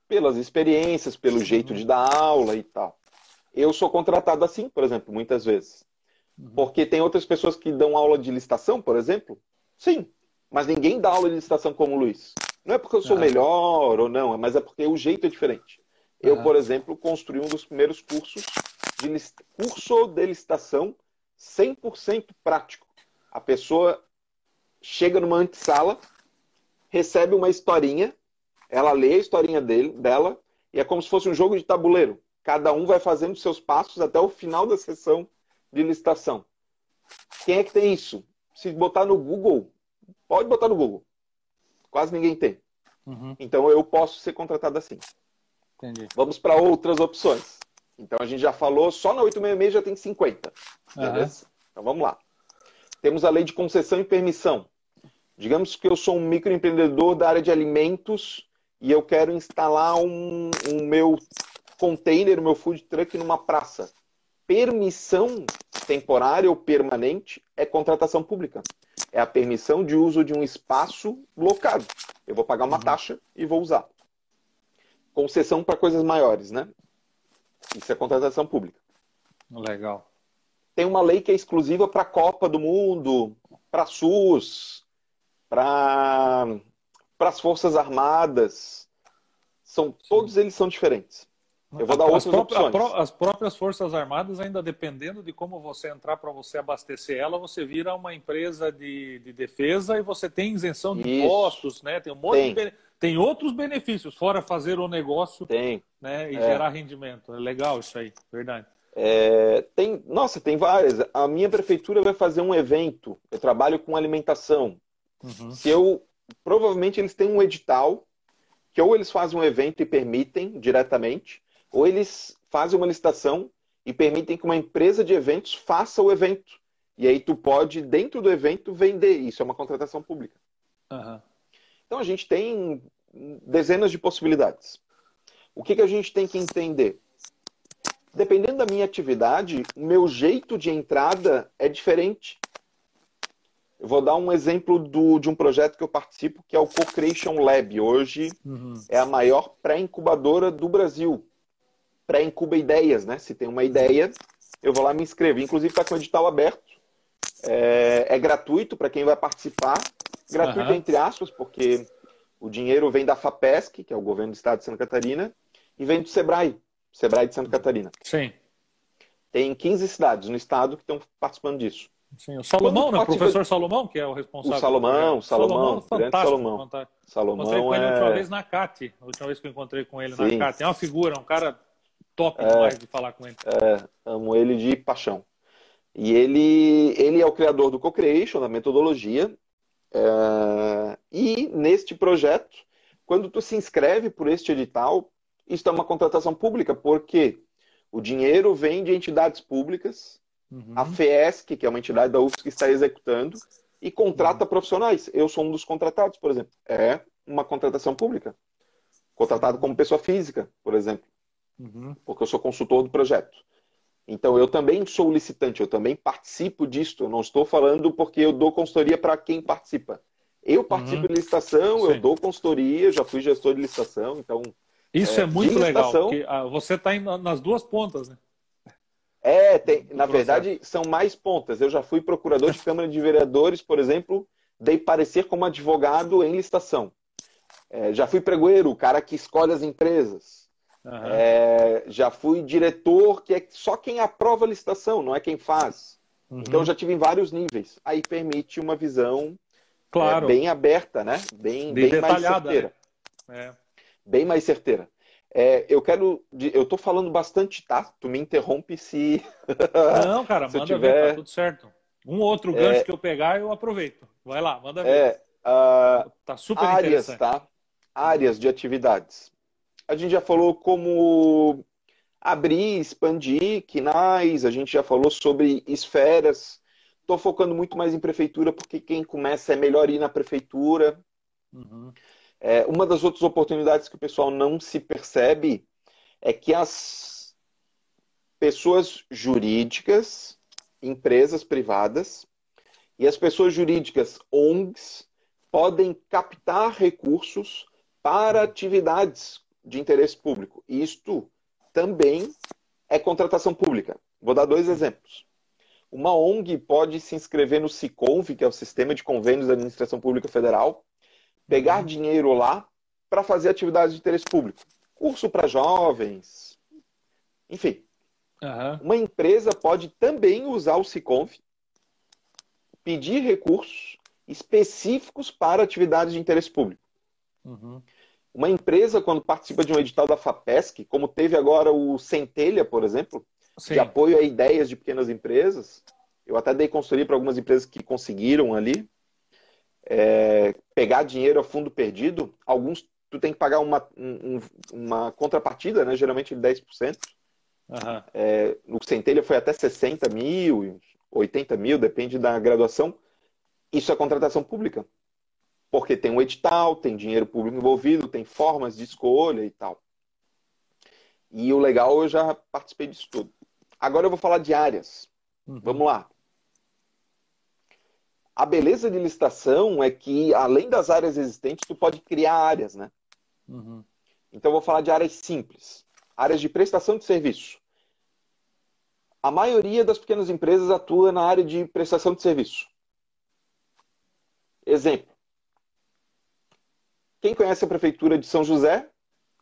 Pelas experiências, pelo jeito de dar aula e tal. Eu sou contratado assim, por exemplo, muitas vezes. Uhum. Porque tem outras pessoas que dão aula de licitação, por exemplo. Sim, mas ninguém dá aula de licitação como o Luiz. Não é porque eu sou uhum. melhor ou não, mas é porque o jeito é diferente. Eu, uhum. por exemplo, construí um dos primeiros cursos de curso de licitação 100% prático. A pessoa chega numa antessala, recebe uma historinha, ela lê a historinha dele, dela, e é como se fosse um jogo de tabuleiro. Cada um vai fazendo seus passos até o final da sessão de licitação. Quem é que tem isso? Se botar no Google, pode botar no Google. Quase ninguém tem. Uhum. Então eu posso ser contratado assim. Entendi. Vamos para outras opções. Então a gente já falou, só na 866 já tem 50. Beleza? Uhum. Então vamos lá. Temos a lei de concessão e permissão. Digamos que eu sou um microempreendedor da área de alimentos e eu quero instalar um, um meu container, o meu food truck numa praça. Permissão temporária ou permanente é contratação pública. É a permissão de uso de um espaço locado. Eu vou pagar uma uhum. taxa e vou usar. Concessão para coisas maiores, né? Isso é contratação pública. Legal. Tem uma lei que é exclusiva para a Copa do Mundo, para a SUS, para as Forças Armadas. São, todos eles são diferentes. Eu vou dar as outras opções. as próprias Forças Armadas, ainda dependendo de como você entrar para você abastecer ela, você vira uma empresa de, de defesa e você tem isenção de Isso. impostos, né? Tem um monte tem. de tem outros benefícios, fora fazer o negócio tem. Né, e é. gerar rendimento. É legal isso aí, verdade. É, tem, nossa, tem várias. A minha prefeitura vai fazer um evento. Eu trabalho com alimentação. Uhum. Se eu provavelmente eles têm um edital que ou eles fazem um evento e permitem diretamente, ou eles fazem uma licitação e permitem que uma empresa de eventos faça o evento. E aí tu pode, dentro do evento, vender. Isso é uma contratação pública. Uhum. Então a gente tem dezenas de possibilidades. O que, que a gente tem que entender? Dependendo da minha atividade, o meu jeito de entrada é diferente. Eu vou dar um exemplo do, de um projeto que eu participo, que é o Co-Creation Lab. Hoje uhum. é a maior pré-incubadora do Brasil pré-incuba ideias, né? Se tem uma ideia, eu vou lá me inscrever. Inclusive está com o edital aberto. É, é gratuito para quem vai participar. Gratuito uhum. entre aspas, porque o dinheiro vem da FAPESC, que é o governo do estado de Santa Catarina, e vem do SEBRAE, SEBRAE de Santa Catarina. Sim. Tem 15 cidades no estado que estão participando disso. Sim, o Salomão, né? O professor Salomão, que é o responsável. O Salomão, Salomão, Salomão, grande Salomão. Salomão encontrei com ele a última é- vez na CAT, a última vez que eu encontrei com ele Sim. na CAT. É uma figura, um cara top é, demais de falar com ele. É, amo ele de paixão. E ele, ele é o criador do Co-Creation, da metodologia. É, e neste projeto, quando tu se inscreve por este edital, isso é uma contratação pública, porque o dinheiro vem de entidades públicas, uhum. a FESC, que é uma entidade da UFSC que está executando, e contrata uhum. profissionais. Eu sou um dos contratados, por exemplo. É uma contratação pública. Contratado como pessoa física, por exemplo uhum. porque eu sou consultor do projeto. Então, eu também sou licitante, eu também participo disto. Eu não estou falando porque eu dou consultoria para quem participa. Eu participo uhum. de licitação, Sim. eu dou consultoria, já fui gestor de licitação, então. Isso é, é muito legal, porque ah, você está nas duas pontas, né? É, tem, na verdade, são mais pontas. Eu já fui procurador de Câmara de Vereadores, por exemplo, dei parecer como advogado em licitação. É, já fui pregoeiro, o cara que escolhe as empresas. Uhum. É, já fui diretor, que é só quem aprova a licitação, não é quem faz. Uhum. Então já tive em vários níveis. Aí permite uma visão claro. é, bem aberta, né? Bem, bem mais certeira. Né? É. Bem mais certeira. É, eu quero. Eu tô falando bastante, tá? Tu me interrompe se. Não, cara, se manda tiver... ver, tá tudo certo. Um outro gancho é. que eu pegar, eu aproveito. Vai lá, manda ver. É, uh... Tá super áreas, tá? Áreas de atividades a gente já falou como abrir, expandir, quinais, a gente já falou sobre esferas. Estou focando muito mais em prefeitura, porque quem começa é melhor ir na prefeitura. Uhum. É, uma das outras oportunidades que o pessoal não se percebe é que as pessoas jurídicas, empresas privadas e as pessoas jurídicas ONGs podem captar recursos para atividades de interesse público. Isto também é contratação pública. Vou dar dois exemplos. Uma ONG pode se inscrever no SICONV, que é o Sistema de Convênios da Administração Pública Federal, pegar uhum. dinheiro lá para fazer atividades de interesse público. Curso para jovens, enfim. Uhum. Uma empresa pode também usar o SICONV, pedir recursos específicos para atividades de interesse público. Uhum. Uma empresa, quando participa de um edital da FAPESC, como teve agora o Centelha, por exemplo, Sim. de apoio a ideias de pequenas empresas, eu até dei consultoria para algumas empresas que conseguiram ali é, pegar dinheiro a fundo perdido. Alguns tu tem que pagar uma, um, uma contrapartida, né? geralmente de 10%. Uhum. É, no Centelha foi até 60 mil, 80 mil, depende da graduação. Isso é contratação pública. Porque tem um edital, tem dinheiro público envolvido, tem formas de escolha e tal. E o legal, eu já participei disso tudo. Agora eu vou falar de áreas. Uhum. Vamos lá. A beleza de licitação é que, além das áreas existentes, tu pode criar áreas, né? Uhum. Então, eu vou falar de áreas simples. Áreas de prestação de serviço. A maioria das pequenas empresas atua na área de prestação de serviço. Exemplo. Quem conhece a prefeitura de São José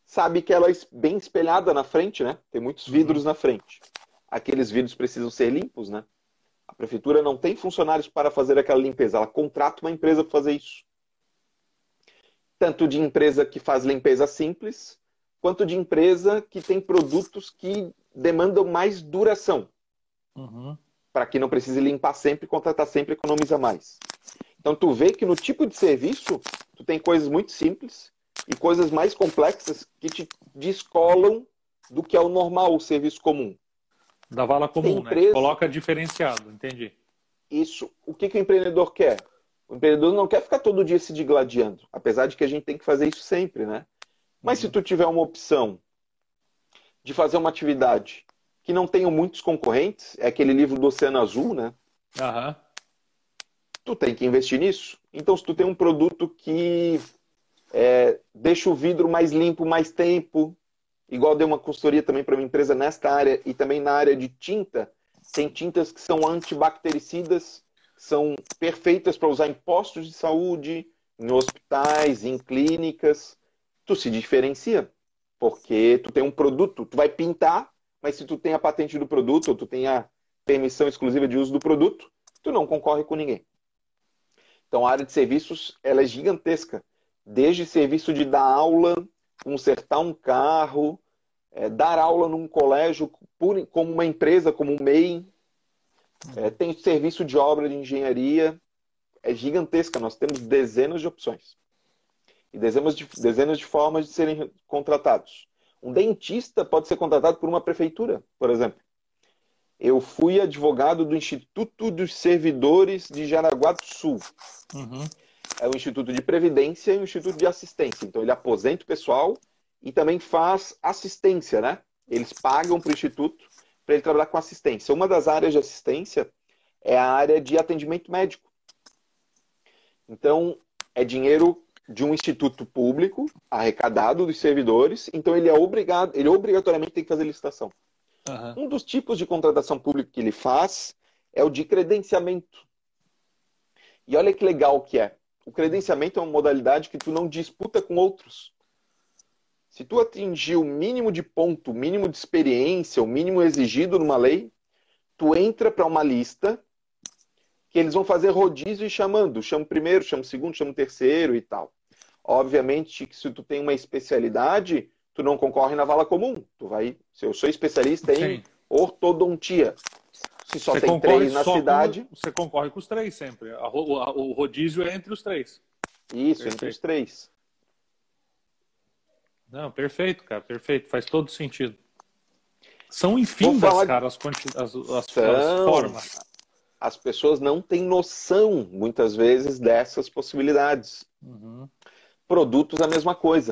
sabe que ela é bem espelhada na frente, né? Tem muitos vidros uhum. na frente. Aqueles vidros precisam ser limpos, né? A prefeitura não tem funcionários para fazer aquela limpeza, ela contrata uma empresa para fazer isso. Tanto de empresa que faz limpeza simples, quanto de empresa que tem produtos que demandam mais duração. Uhum. Para que não precise limpar sempre, contratar sempre, economiza mais. Então tu vê que no tipo de serviço, tu tem coisas muito simples e coisas mais complexas que te descolam do que é o normal, o serviço comum. Da vala comum, empresa... né? Coloca diferenciado, entendi. Isso. O que, que o empreendedor quer? O empreendedor não quer ficar todo dia se digladiando, apesar de que a gente tem que fazer isso sempre, né? Mas uhum. se tu tiver uma opção de fazer uma atividade que não tenha muitos concorrentes, é aquele livro do Oceano Azul, né? Uhum. Tu tem que investir nisso. Então, se tu tem um produto que é, deixa o vidro mais limpo mais tempo, igual dei uma consultoria também para uma empresa nesta área e também na área de tinta, tem tintas que são antibactericidas, são perfeitas para usar em postos de saúde, em hospitais, em clínicas. Tu se diferencia, porque tu tem um produto, tu vai pintar, mas se tu tem a patente do produto, ou tu tem a permissão exclusiva de uso do produto, tu não concorre com ninguém. Então a área de serviços ela é gigantesca, desde serviço de dar aula, consertar um carro, é, dar aula num colégio por, como uma empresa, como um MEI, é, tem serviço de obra de engenharia, é gigantesca. Nós temos dezenas de opções e dezenas de, dezenas de formas de serem contratados. Um dentista pode ser contratado por uma prefeitura, por exemplo. Eu fui advogado do Instituto dos Servidores de Jaraguá do Sul. Uhum. É o Instituto de Previdência e o Instituto de Assistência. Então, ele aposenta o pessoal e também faz assistência, né? Eles pagam para o Instituto para ele trabalhar com assistência. Uma das áreas de assistência é a área de atendimento médico. Então, é dinheiro de um instituto público arrecadado dos servidores, então ele é obrigado, ele obrigatoriamente tem que fazer licitação. Uhum. Um dos tipos de contratação pública que ele faz é o de credenciamento. E olha que legal que é. O credenciamento é uma modalidade que tu não disputa com outros. Se tu atingir o mínimo de ponto, o mínimo de experiência, o mínimo exigido numa lei, tu entra para uma lista que eles vão fazer rodízio e chamando. Chama o primeiro, chama o segundo, chama o terceiro e tal. Obviamente que se tu tem uma especialidade, tu não concorre na vala comum. Tu vai, se eu sou especialista em Sim. ortodontia, se só você tem três na cidade, com, você concorre com os três sempre. o rodízio é entre os três. Isso, Perfeito. entre os três. Não, perfeito, cara, perfeito. Faz todo sentido. São infindas, cara, as, as, as, São... as formas. As pessoas não têm noção, muitas vezes, dessas possibilidades. Uhum. Produtos, a mesma coisa.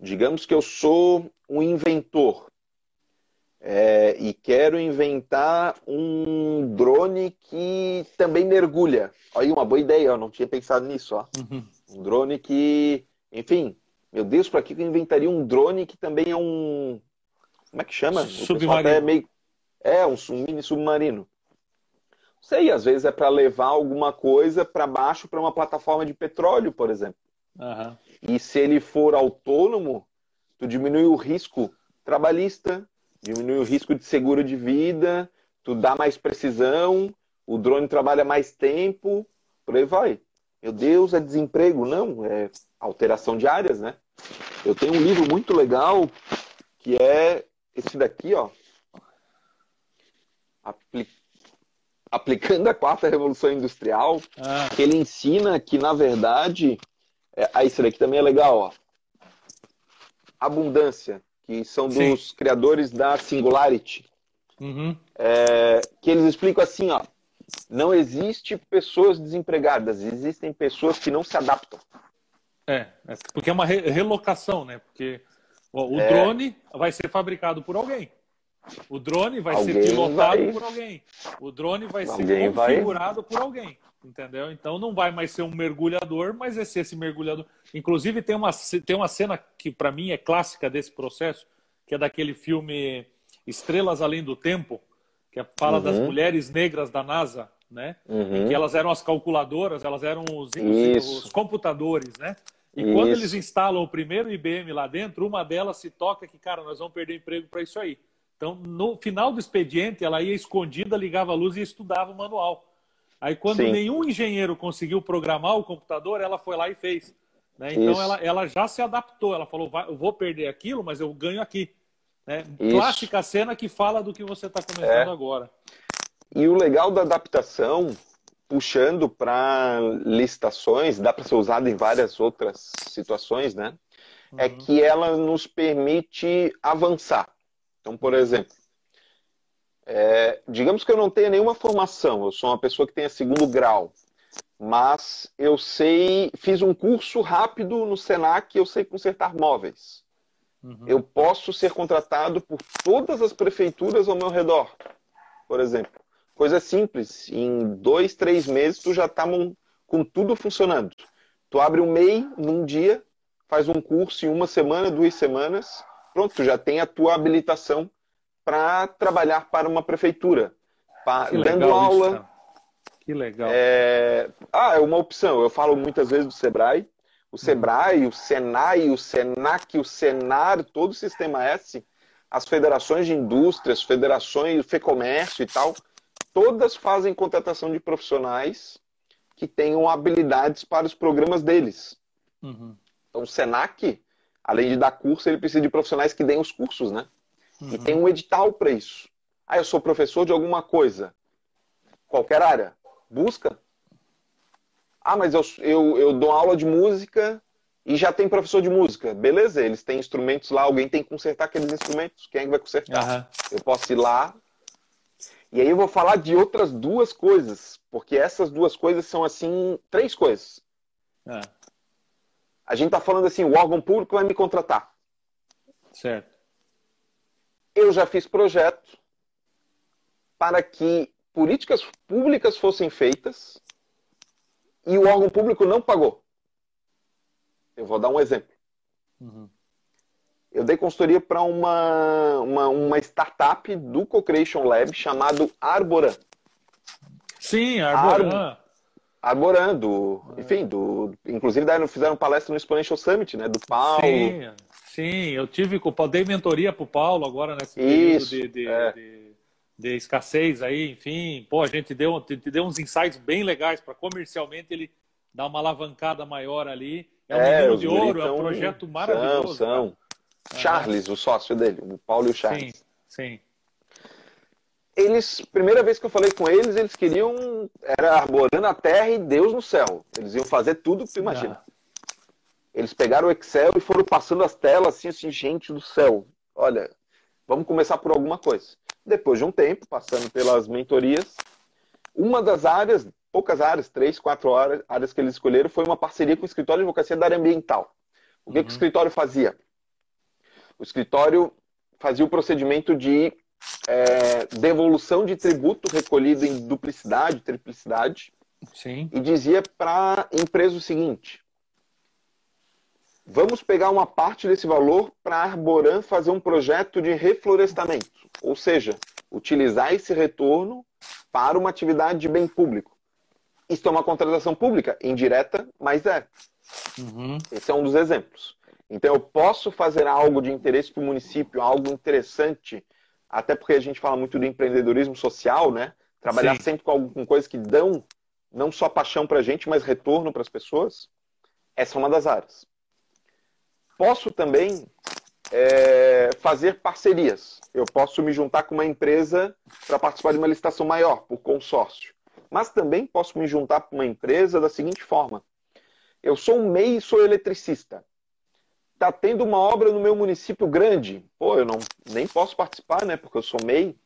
Digamos que eu sou um inventor é, e quero inventar um drone que também mergulha. Olha, uma boa ideia, eu não tinha pensado nisso. Ó. Uhum. Um drone que, enfim, meu Deus, para que eu inventaria um drone que também é um. Como é que chama? Submarino. É, meio... é um, um mini submarino. Não sei, às vezes é para levar alguma coisa para baixo para uma plataforma de petróleo, por exemplo. Uhum. E se ele for autônomo, tu diminui o risco trabalhista, diminui o risco de seguro de vida, tu dá mais precisão, o drone trabalha mais tempo, por aí vai. Meu Deus, é desemprego? Não, é alteração de áreas, né? Eu tenho um livro muito legal que é esse daqui, ó. Apli... Aplicando a quarta revolução industrial, ah. que ele ensina que, na verdade, é... ah, esse daqui também é legal, ó. Abundância, que são dos Sim. criadores da Singularity. Uhum. É... que eles explicam assim, ó. não existe pessoas desempregadas, existem pessoas que não se adaptam. É, é porque é uma relocação, né? Porque ó, o é. drone vai ser fabricado por alguém. O drone vai alguém ser pilotado vai... por alguém. O drone vai alguém ser configurado vai... por alguém. Entendeu? Então não vai mais ser um mergulhador, mas vai ser esse mergulhador. Inclusive, tem uma, tem uma cena que para mim é clássica desse processo, que é daquele filme Estrelas Além do Tempo, que é, fala uhum. das mulheres negras da NASA, né? Uhum. Em que elas eram as calculadoras, elas eram os, os, os computadores, né? E isso. quando eles instalam o primeiro IBM lá dentro, uma delas se toca que, cara, nós vamos perder emprego para isso aí. Então, no final do expediente, ela ia escondida, ligava a luz e estudava o manual. Aí, quando Sim. nenhum engenheiro conseguiu programar o computador, ela foi lá e fez. Né? Então, ela, ela já se adaptou. Ela falou: eu vou perder aquilo, mas eu ganho aqui. Né? Clássica cena que fala do que você está comentando é. agora. E o legal da adaptação, puxando para licitações, dá para ser usado em várias outras situações, né? É uhum. É que ela nos permite avançar. Então, por exemplo, é, digamos que eu não tenha nenhuma formação, eu sou uma pessoa que tenha segundo grau, mas eu sei, fiz um curso rápido no Senac, eu sei consertar móveis. Uhum. Eu posso ser contratado por todas as prefeituras ao meu redor, por exemplo. Coisa simples, em dois, três meses tu já está com tudo funcionando. Tu abre um MEI num dia, faz um curso em uma semana, duas semanas, pronto, tu já tem a tua habilitação para trabalhar para uma prefeitura, pra, dando aula. Isso, que legal. É... Ah, é uma opção. Eu falo muitas vezes do Sebrae. O Sebrae, o Senai, o Senac, o Senar, todo o sistema S, as federações de indústrias, federações, FEComércio e tal, todas fazem contratação de profissionais que tenham habilidades para os programas deles. Uhum. Então, o Senac, além de dar curso, ele precisa de profissionais que deem os cursos, né? Uhum. E tem um edital para isso. Ah, eu sou professor de alguma coisa. Qualquer área. Busca. Ah, mas eu, eu, eu dou aula de música e já tem professor de música. Beleza, eles têm instrumentos lá, alguém tem que consertar aqueles instrumentos. Quem é que vai consertar? Uhum. Eu posso ir lá. E aí eu vou falar de outras duas coisas, porque essas duas coisas são assim, três coisas. Uhum. A gente está falando assim, o órgão público vai me contratar. Certo. Eu já fiz projeto para que políticas públicas fossem feitas e o órgão público não pagou. Eu vou dar um exemplo. Uhum. Eu dei consultoria para uma, uma, uma, startup do Co-Creation Lab chamado Arboran. Sim, Arboran. Ar, Arboran, do, é. enfim, do, inclusive fizeram palestra no Exponential Summit, né, do Paulo. Sim, sim eu tive, eu dei mentoria para o Paulo agora nesse período Isso, de, de, é. de, de, escassez aí, enfim, pô, a gente deu, deu uns insights bem legais para comercialmente ele dar uma alavancada maior ali. É um é, de ouro, é um projeto maravilhoso. São, são. Charles, o sócio dele, o Paulo e o Charles. Sim, sim eles, primeira vez que eu falei com eles, eles queriam, era arborando a terra e Deus no céu. Eles iam fazer tudo que tu imagina. Ah. Eles pegaram o Excel e foram passando as telas assim, assim, gente do céu. Olha, vamos começar por alguma coisa. Depois de um tempo, passando pelas mentorias, uma das áreas, poucas áreas, três, quatro áreas que eles escolheram, foi uma parceria com o escritório de advocacia da área ambiental. O que, uhum. que o uhum. escritório fazia? O escritório fazia o procedimento de é, devolução de tributo recolhido em duplicidade, triplicidade. Sim. E dizia para a empresa o seguinte: vamos pegar uma parte desse valor para a Arboran fazer um projeto de reflorestamento, ou seja, utilizar esse retorno para uma atividade de bem público. Isso é uma contratação pública, indireta, mas é. Uhum. Esse é um dos exemplos. Então, eu posso fazer algo de interesse para o município, algo interessante até porque a gente fala muito do empreendedorismo social, né? Trabalhar Sim. sempre com, com coisas que dão não só paixão para a gente, mas retorno para as pessoas. Essa é uma das áreas. Posso também é, fazer parcerias. Eu posso me juntar com uma empresa para participar de uma licitação maior, por consórcio. Mas também posso me juntar com uma empresa da seguinte forma: eu sou um MEI e sou eletricista tá tendo uma obra no meu município grande. Pô, eu não nem posso participar, né? Porque eu sou MEI.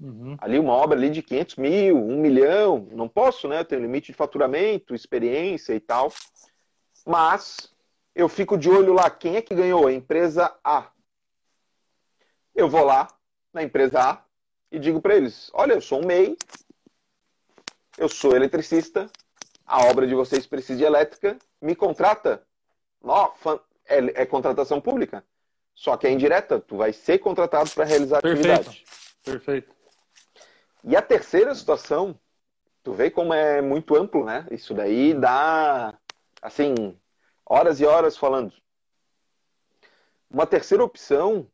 Uhum. Ali uma obra ali de 500 mil, 1 milhão, não posso, né? Eu tenho limite de faturamento, experiência e tal. Mas eu fico de olho lá, quem é que ganhou? A empresa A. Eu vou lá na empresa A e digo para eles: olha, eu sou um MEI, eu sou eletricista, a obra de vocês precisa de elétrica, me contrata. é, é contratação pública. Só que é indireta, tu vai ser contratado para realizar a Perfeito. atividade. Perfeito. E a terceira situação, tu vê como é muito amplo, né? Isso daí dá, assim, horas e horas falando. Uma terceira opção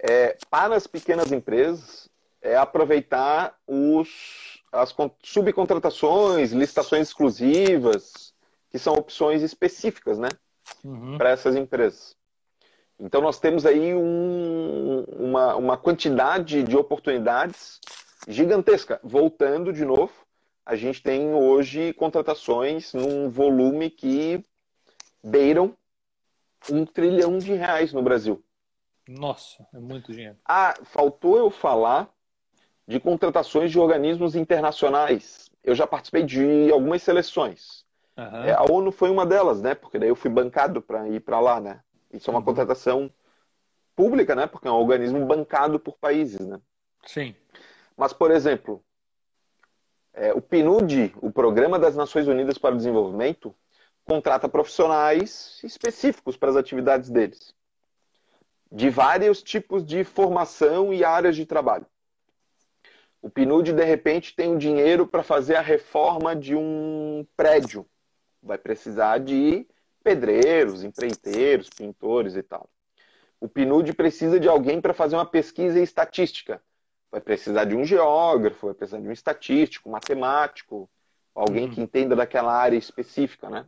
é, para as pequenas empresas é aproveitar os, as subcontratações, licitações exclusivas, que são opções específicas, né? Uhum. Para essas empresas. Então, nós temos aí um, uma, uma quantidade de oportunidades gigantesca. Voltando de novo, a gente tem hoje contratações num volume que beiram um trilhão de reais no Brasil. Nossa, é muito dinheiro. Ah, faltou eu falar de contratações de organismos internacionais. Eu já participei de algumas seleções. Uhum. A ONU foi uma delas, né? Porque daí eu fui bancado para ir para lá, né? Isso é uma uhum. contratação pública, né? Porque é um organismo bancado por países, né? Sim. Mas, por exemplo, é, o PNUD, o Programa das Nações Unidas para o Desenvolvimento, contrata profissionais específicos para as atividades deles, de vários tipos de formação e áreas de trabalho. O PNUD, de repente, tem o dinheiro para fazer a reforma de um prédio. Vai precisar de pedreiros, empreiteiros, pintores e tal. O PNUD precisa de alguém para fazer uma pesquisa estatística. Vai precisar de um geógrafo, vai precisar de um estatístico, um matemático, alguém uhum. que entenda daquela área específica, né?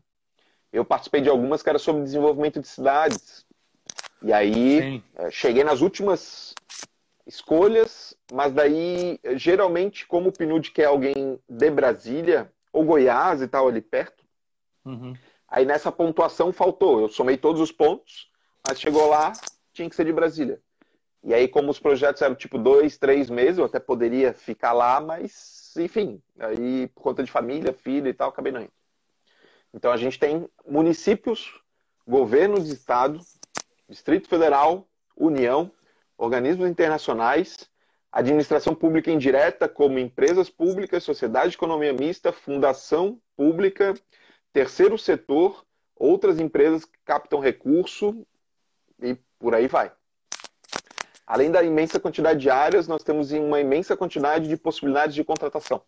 Eu participei de algumas que eram sobre desenvolvimento de cidades. E aí, é, cheguei nas últimas escolhas, mas daí, geralmente, como o PNUD quer alguém de Brasília, ou Goiás e tal, ali perto, uhum. aí nessa pontuação faltou. Eu somei todos os pontos, mas chegou lá, tinha que ser de Brasília. E aí, como os projetos eram tipo dois, três meses, eu até poderia ficar lá, mas, enfim, aí por conta de família, filho e tal, acabei não indo. Então a gente tem municípios, governo de estado, Distrito Federal, União, organismos internacionais, administração pública indireta, como empresas públicas, sociedade de economia mista, fundação pública, terceiro setor, outras empresas que captam recurso e por aí vai. Além da imensa quantidade de áreas, nós temos uma imensa quantidade de possibilidades de contratação.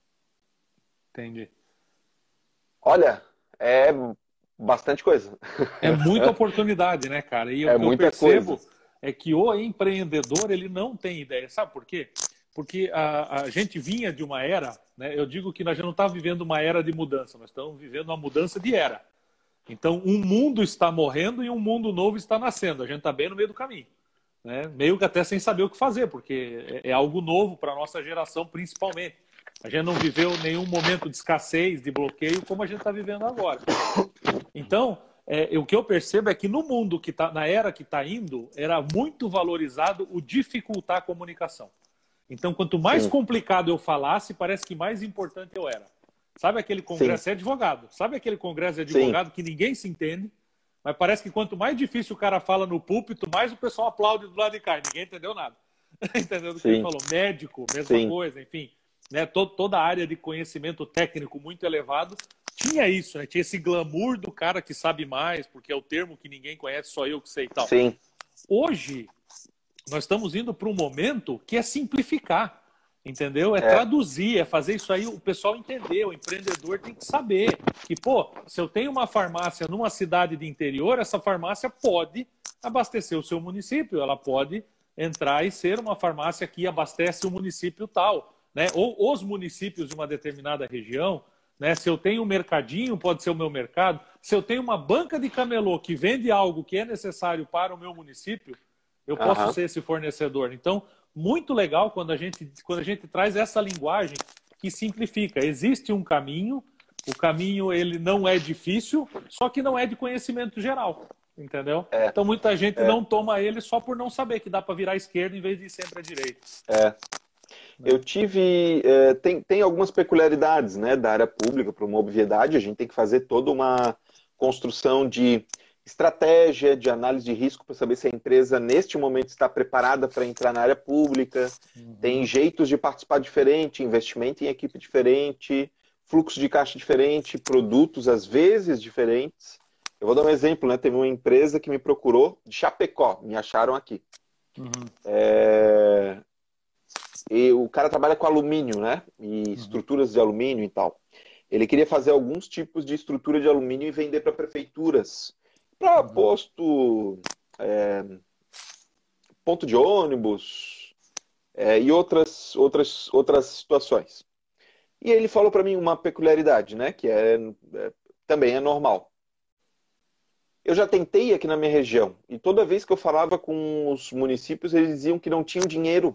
Entendi. Olha, é bastante coisa. É muita oportunidade, né, cara? E é o que eu percebo coisa. é que o empreendedor ele não tem ideia. Sabe por quê? Porque a, a gente vinha de uma era, né? Eu digo que nós já não estamos vivendo uma era de mudança, nós estamos vivendo uma mudança de era. Então, um mundo está morrendo e um mundo novo está nascendo. A gente está bem no meio do caminho. Né? Meio que até sem saber o que fazer, porque é, é algo novo para a nossa geração, principalmente. A gente não viveu nenhum momento de escassez, de bloqueio, como a gente está vivendo agora. Então, é, o que eu percebo é que no mundo que está, na era que está indo, era muito valorizado o dificultar a comunicação. Então, quanto mais Sim. complicado eu falasse, parece que mais importante eu era. Sabe aquele congresso Sim. é advogado? Sabe aquele congresso de advogado Sim. que ninguém se entende? Mas parece que quanto mais difícil o cara fala no púlpito, mais o pessoal aplaude do lado de cá. Ninguém entendeu nada. entendeu o que ele falou? Médico, mesma coisa, enfim né, todo, toda a área de conhecimento técnico muito elevado, tinha isso, né? Tinha esse glamour do cara que sabe mais, porque é o termo que ninguém conhece, só eu que sei e tal. Sim. Hoje, nós estamos indo para um momento que é simplificar, entendeu? É, é, traduzir, é fazer isso aí o pessoal entender, o empreendedor tem que saber que, pô, se eu tenho uma farmácia numa cidade de interior, essa farmácia pode abastecer o seu município, ela pode entrar e ser uma farmácia que abastece o município tal né? ou os municípios de uma determinada região. Né? Se eu tenho um mercadinho, pode ser o meu mercado. Se eu tenho uma banca de camelô que vende algo que é necessário para o meu município, eu posso uhum. ser esse fornecedor. Então, muito legal quando a, gente, quando a gente traz essa linguagem que simplifica. Existe um caminho, o caminho ele não é difícil, só que não é de conhecimento geral. Entendeu? É. Então muita gente é. não toma ele só por não saber que dá para virar à esquerda em vez de ir sempre à direita. É. Eu tive. É, tem, tem algumas peculiaridades né, da área pública para uma obviedade. A gente tem que fazer toda uma construção de estratégia, de análise de risco para saber se a empresa, neste momento, está preparada para entrar na área pública. Uhum. Tem jeitos de participar diferente, investimento em equipe diferente, fluxo de caixa diferente, produtos às vezes diferentes. Eu vou dar um exemplo, né? Teve uma empresa que me procurou de Chapecó, me acharam aqui. Uhum. É... E o cara trabalha com alumínio, né? E uhum. estruturas de alumínio e tal. Ele queria fazer alguns tipos de estrutura de alumínio e vender para prefeituras para uhum. posto, é, ponto de ônibus é, e outras, outras, outras situações. E ele falou para mim uma peculiaridade, né, que é, é, também é normal. Eu já tentei aqui na minha região e toda vez que eu falava com os municípios, eles diziam que não tinham dinheiro.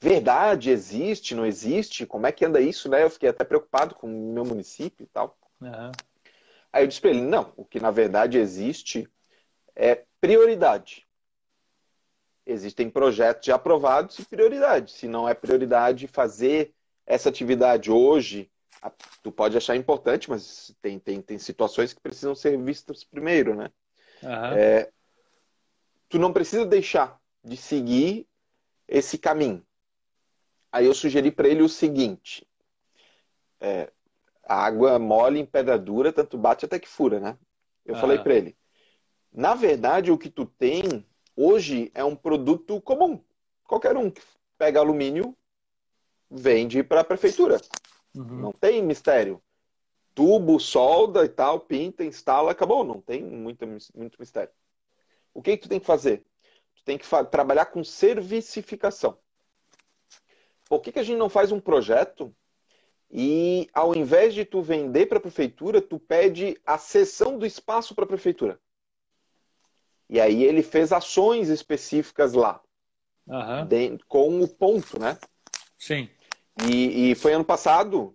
Verdade, existe, não existe? Como é que anda isso, né? Eu fiquei até preocupado com o meu município e tal. Uhum. Aí eu disse para ele: não, o que na verdade existe é prioridade. Existem projetos já aprovados e prioridade. Se não é prioridade fazer essa atividade hoje, tu pode achar importante, mas tem, tem, tem situações que precisam ser vistas primeiro, né? Uhum. É, tu não precisa deixar de seguir esse caminho. Aí eu sugeri para ele o seguinte: é, a água mole em pedra dura, tanto bate até que fura, né? Eu ah. falei para ele, na verdade, o que tu tem hoje é um produto comum. Qualquer um que pega alumínio vende para a prefeitura. Uhum. Não tem mistério. Tubo, solda e tal, pinta, instala, acabou. Não tem muito, muito mistério. O que, que tu tem que fazer? Tu tem que trabalhar com servicificação. Por que, que a gente não faz um projeto e ao invés de tu vender para a prefeitura, tu pede a cessão do espaço para a prefeitura. E aí ele fez ações específicas lá, uhum. de, com o ponto, né? Sim. E, e, foi ano passado,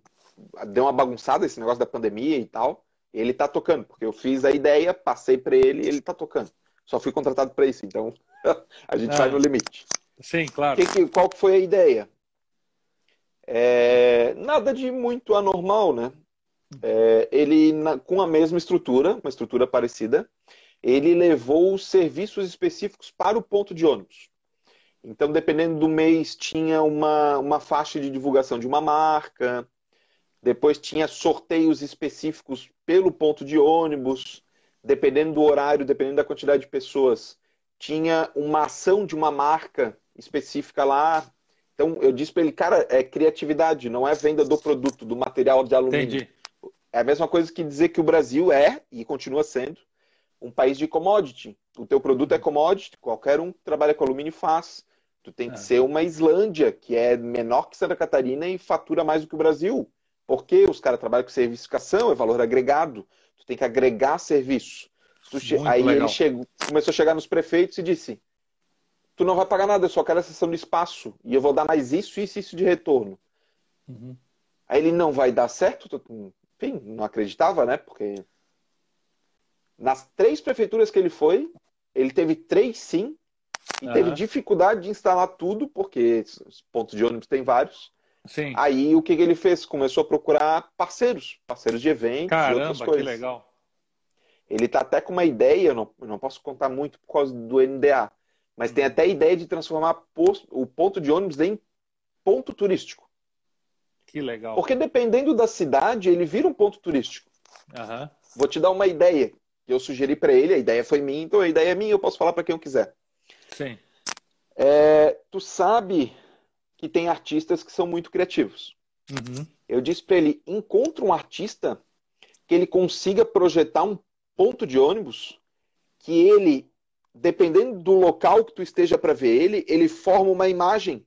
deu uma bagunçada esse negócio da pandemia e tal. Ele tá tocando, porque eu fiz a ideia, passei para ele e ele tá tocando. Só fui contratado para isso, então a gente vai no limite. Sim, claro. Que, que, qual foi a ideia? É, nada de muito anormal, né? É, ele, na, com a mesma estrutura, uma estrutura parecida, ele levou serviços específicos para o ponto de ônibus. Então, dependendo do mês, tinha uma, uma faixa de divulgação de uma marca, depois tinha sorteios específicos pelo ponto de ônibus, dependendo do horário, dependendo da quantidade de pessoas, tinha uma ação de uma marca específica lá, então eu disse para ele, cara, é criatividade, não é venda do produto, do material de alumínio. Entendi. É a mesma coisa que dizer que o Brasil é e continua sendo um país de commodity. O teu produto é commodity, qualquer um que trabalha com alumínio faz. Tu tem que é. ser uma Islândia, que é menor que Santa Catarina e fatura mais do que o Brasil. Porque os caras trabalham com servificação, é valor agregado. Tu tem que agregar serviço. Aí legal. ele chegou, começou a chegar nos prefeitos e disse: tu não vai pagar nada, eu só quero a sessão de espaço. E eu vou dar mais isso, isso isso de retorno. Uhum. Aí ele não vai dar certo? Enfim, não acreditava, né? Porque nas três prefeituras que ele foi, ele teve três sim, e uhum. teve dificuldade de instalar tudo, porque pontos de ônibus tem vários. Sim. Aí o que, que ele fez? Começou a procurar parceiros, parceiros de eventos Caramba, e outras coisas. que legal. Ele tá até com uma ideia, eu não, eu não posso contar muito por causa do NDA, mas tem até a ideia de transformar o ponto de ônibus em ponto turístico. Que legal. Porque dependendo da cidade, ele vira um ponto turístico. Uhum. Vou te dar uma ideia que eu sugeri para ele. A ideia foi minha, então a ideia é minha. Eu posso falar para quem eu quiser. Sim. É, tu sabe que tem artistas que são muito criativos. Uhum. Eu disse para ele: encontra um artista que ele consiga projetar um ponto de ônibus que ele dependendo do local que tu esteja para ver ele, ele forma uma imagem.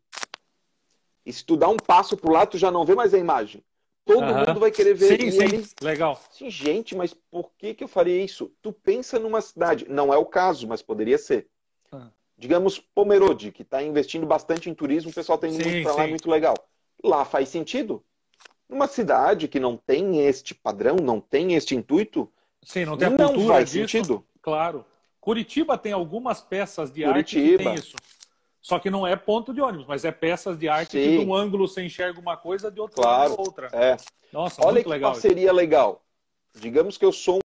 E se tu dá um passo pro lado, tu já não vê mais a imagem. Todo mundo vai querer ver sim, sim. Ele... Legal. Sim, gente, mas por que, que eu faria isso? Tu pensa numa cidade, não é o caso, mas poderia ser. Ah. Digamos Pomerode, que está investindo bastante em turismo, o pessoal tem muito para lá, é muito legal. Lá faz sentido. Numa cidade que não tem este padrão, não tem este intuito, Sim, não tem a não faz disso. sentido. Claro. Curitiba tem algumas peças de Curitiba. arte que tem isso. Só que não é ponto de ônibus, mas é peças de arte Sim. que de um ângulo você enxerga uma coisa, de outro claro, ângulo outra. É. Nossa, Olha que legal isso. legal. Digamos que eu sou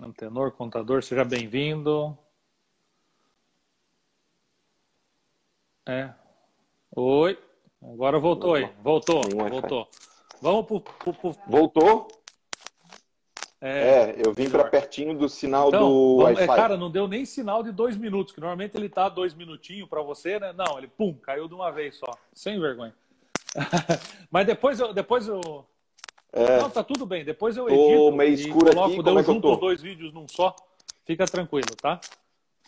um Antenor, contador, seja bem-vindo. É. Oi. Agora voltou aí. Voltou. Voltou. Vamos pro, pro, pro... Voltou? É, é eu vim para pertinho do sinal então, do Wi-Fi. Cara, não deu nem sinal de dois minutos, que normalmente ele tá dois minutinhos para você, né? Não, ele pum, caiu de uma vez só. Sem vergonha. Mas depois eu. Depois eu... É. Não, tá tudo bem. Depois eu edito meio escuro e coloco, aqui, como é que eu tô? os dois vídeos num só. Fica tranquilo, tá?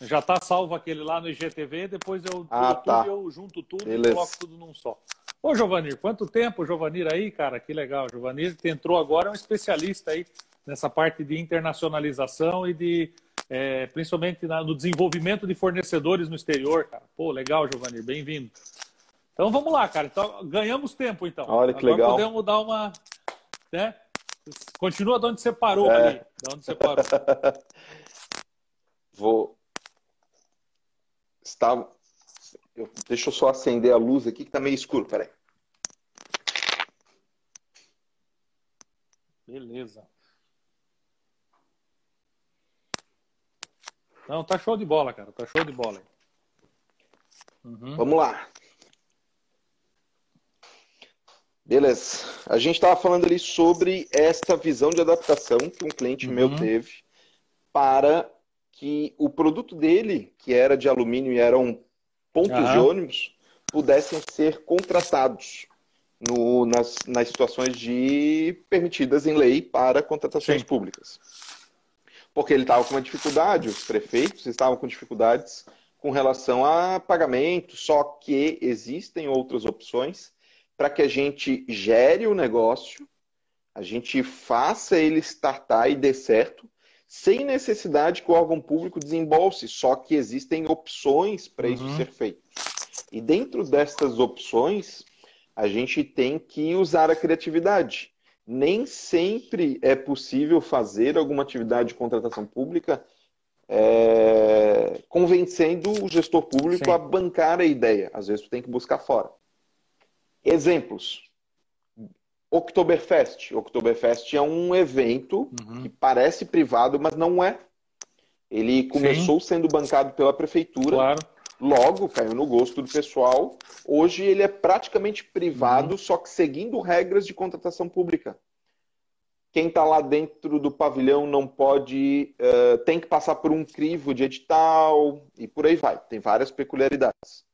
Já tá salvo aquele lá no IGTV, depois eu, ah, tá. eu junto tudo Beleza. e coloco tudo num só. Ô, Giovanir, quanto tempo, Giovanir, aí, cara? Que legal. Giovanir que entrou agora, é um especialista aí nessa parte de internacionalização e de é, principalmente no desenvolvimento de fornecedores no exterior, cara. Pô, legal, Giovanni, bem-vindo. Então vamos lá, cara. Então, ganhamos tempo, então. Olha que Agora legal. podemos dar uma. Né? Continua de onde você parou é. ali. De onde você parou. Vou. Está... Deixa eu só acender a luz aqui que está meio escuro. Peraí. Beleza. Não, tá show de bola, cara. Tá show de bola. Uhum. Vamos lá. Beleza. A gente estava falando ali sobre esta visão de adaptação que um cliente uhum. meu teve para que o produto dele, que era de alumínio e eram pontos uhum. de ônibus, pudessem ser contratados no, nas, nas situações de permitidas em lei para contratações Sim. públicas porque ele estava com uma dificuldade, os prefeitos estavam com dificuldades com relação a pagamento, só que existem outras opções para que a gente gere o negócio, a gente faça ele startar e dê certo, sem necessidade que o órgão público desembolse, só que existem opções para uhum. isso ser feito. E dentro destas opções, a gente tem que usar a criatividade nem sempre é possível fazer alguma atividade de contratação pública é, convencendo o gestor público Sim. a bancar a ideia. Às vezes, tu tem que buscar fora. Exemplos. Oktoberfest. Oktoberfest é um evento uhum. que parece privado, mas não é. Ele começou Sim. sendo bancado pela prefeitura. Claro. Logo, caiu no gosto do pessoal. Hoje ele é praticamente privado, uhum. só que seguindo regras de contratação pública. Quem está lá dentro do pavilhão não pode, uh, tem que passar por um crivo de edital e por aí vai. Tem várias peculiaridades.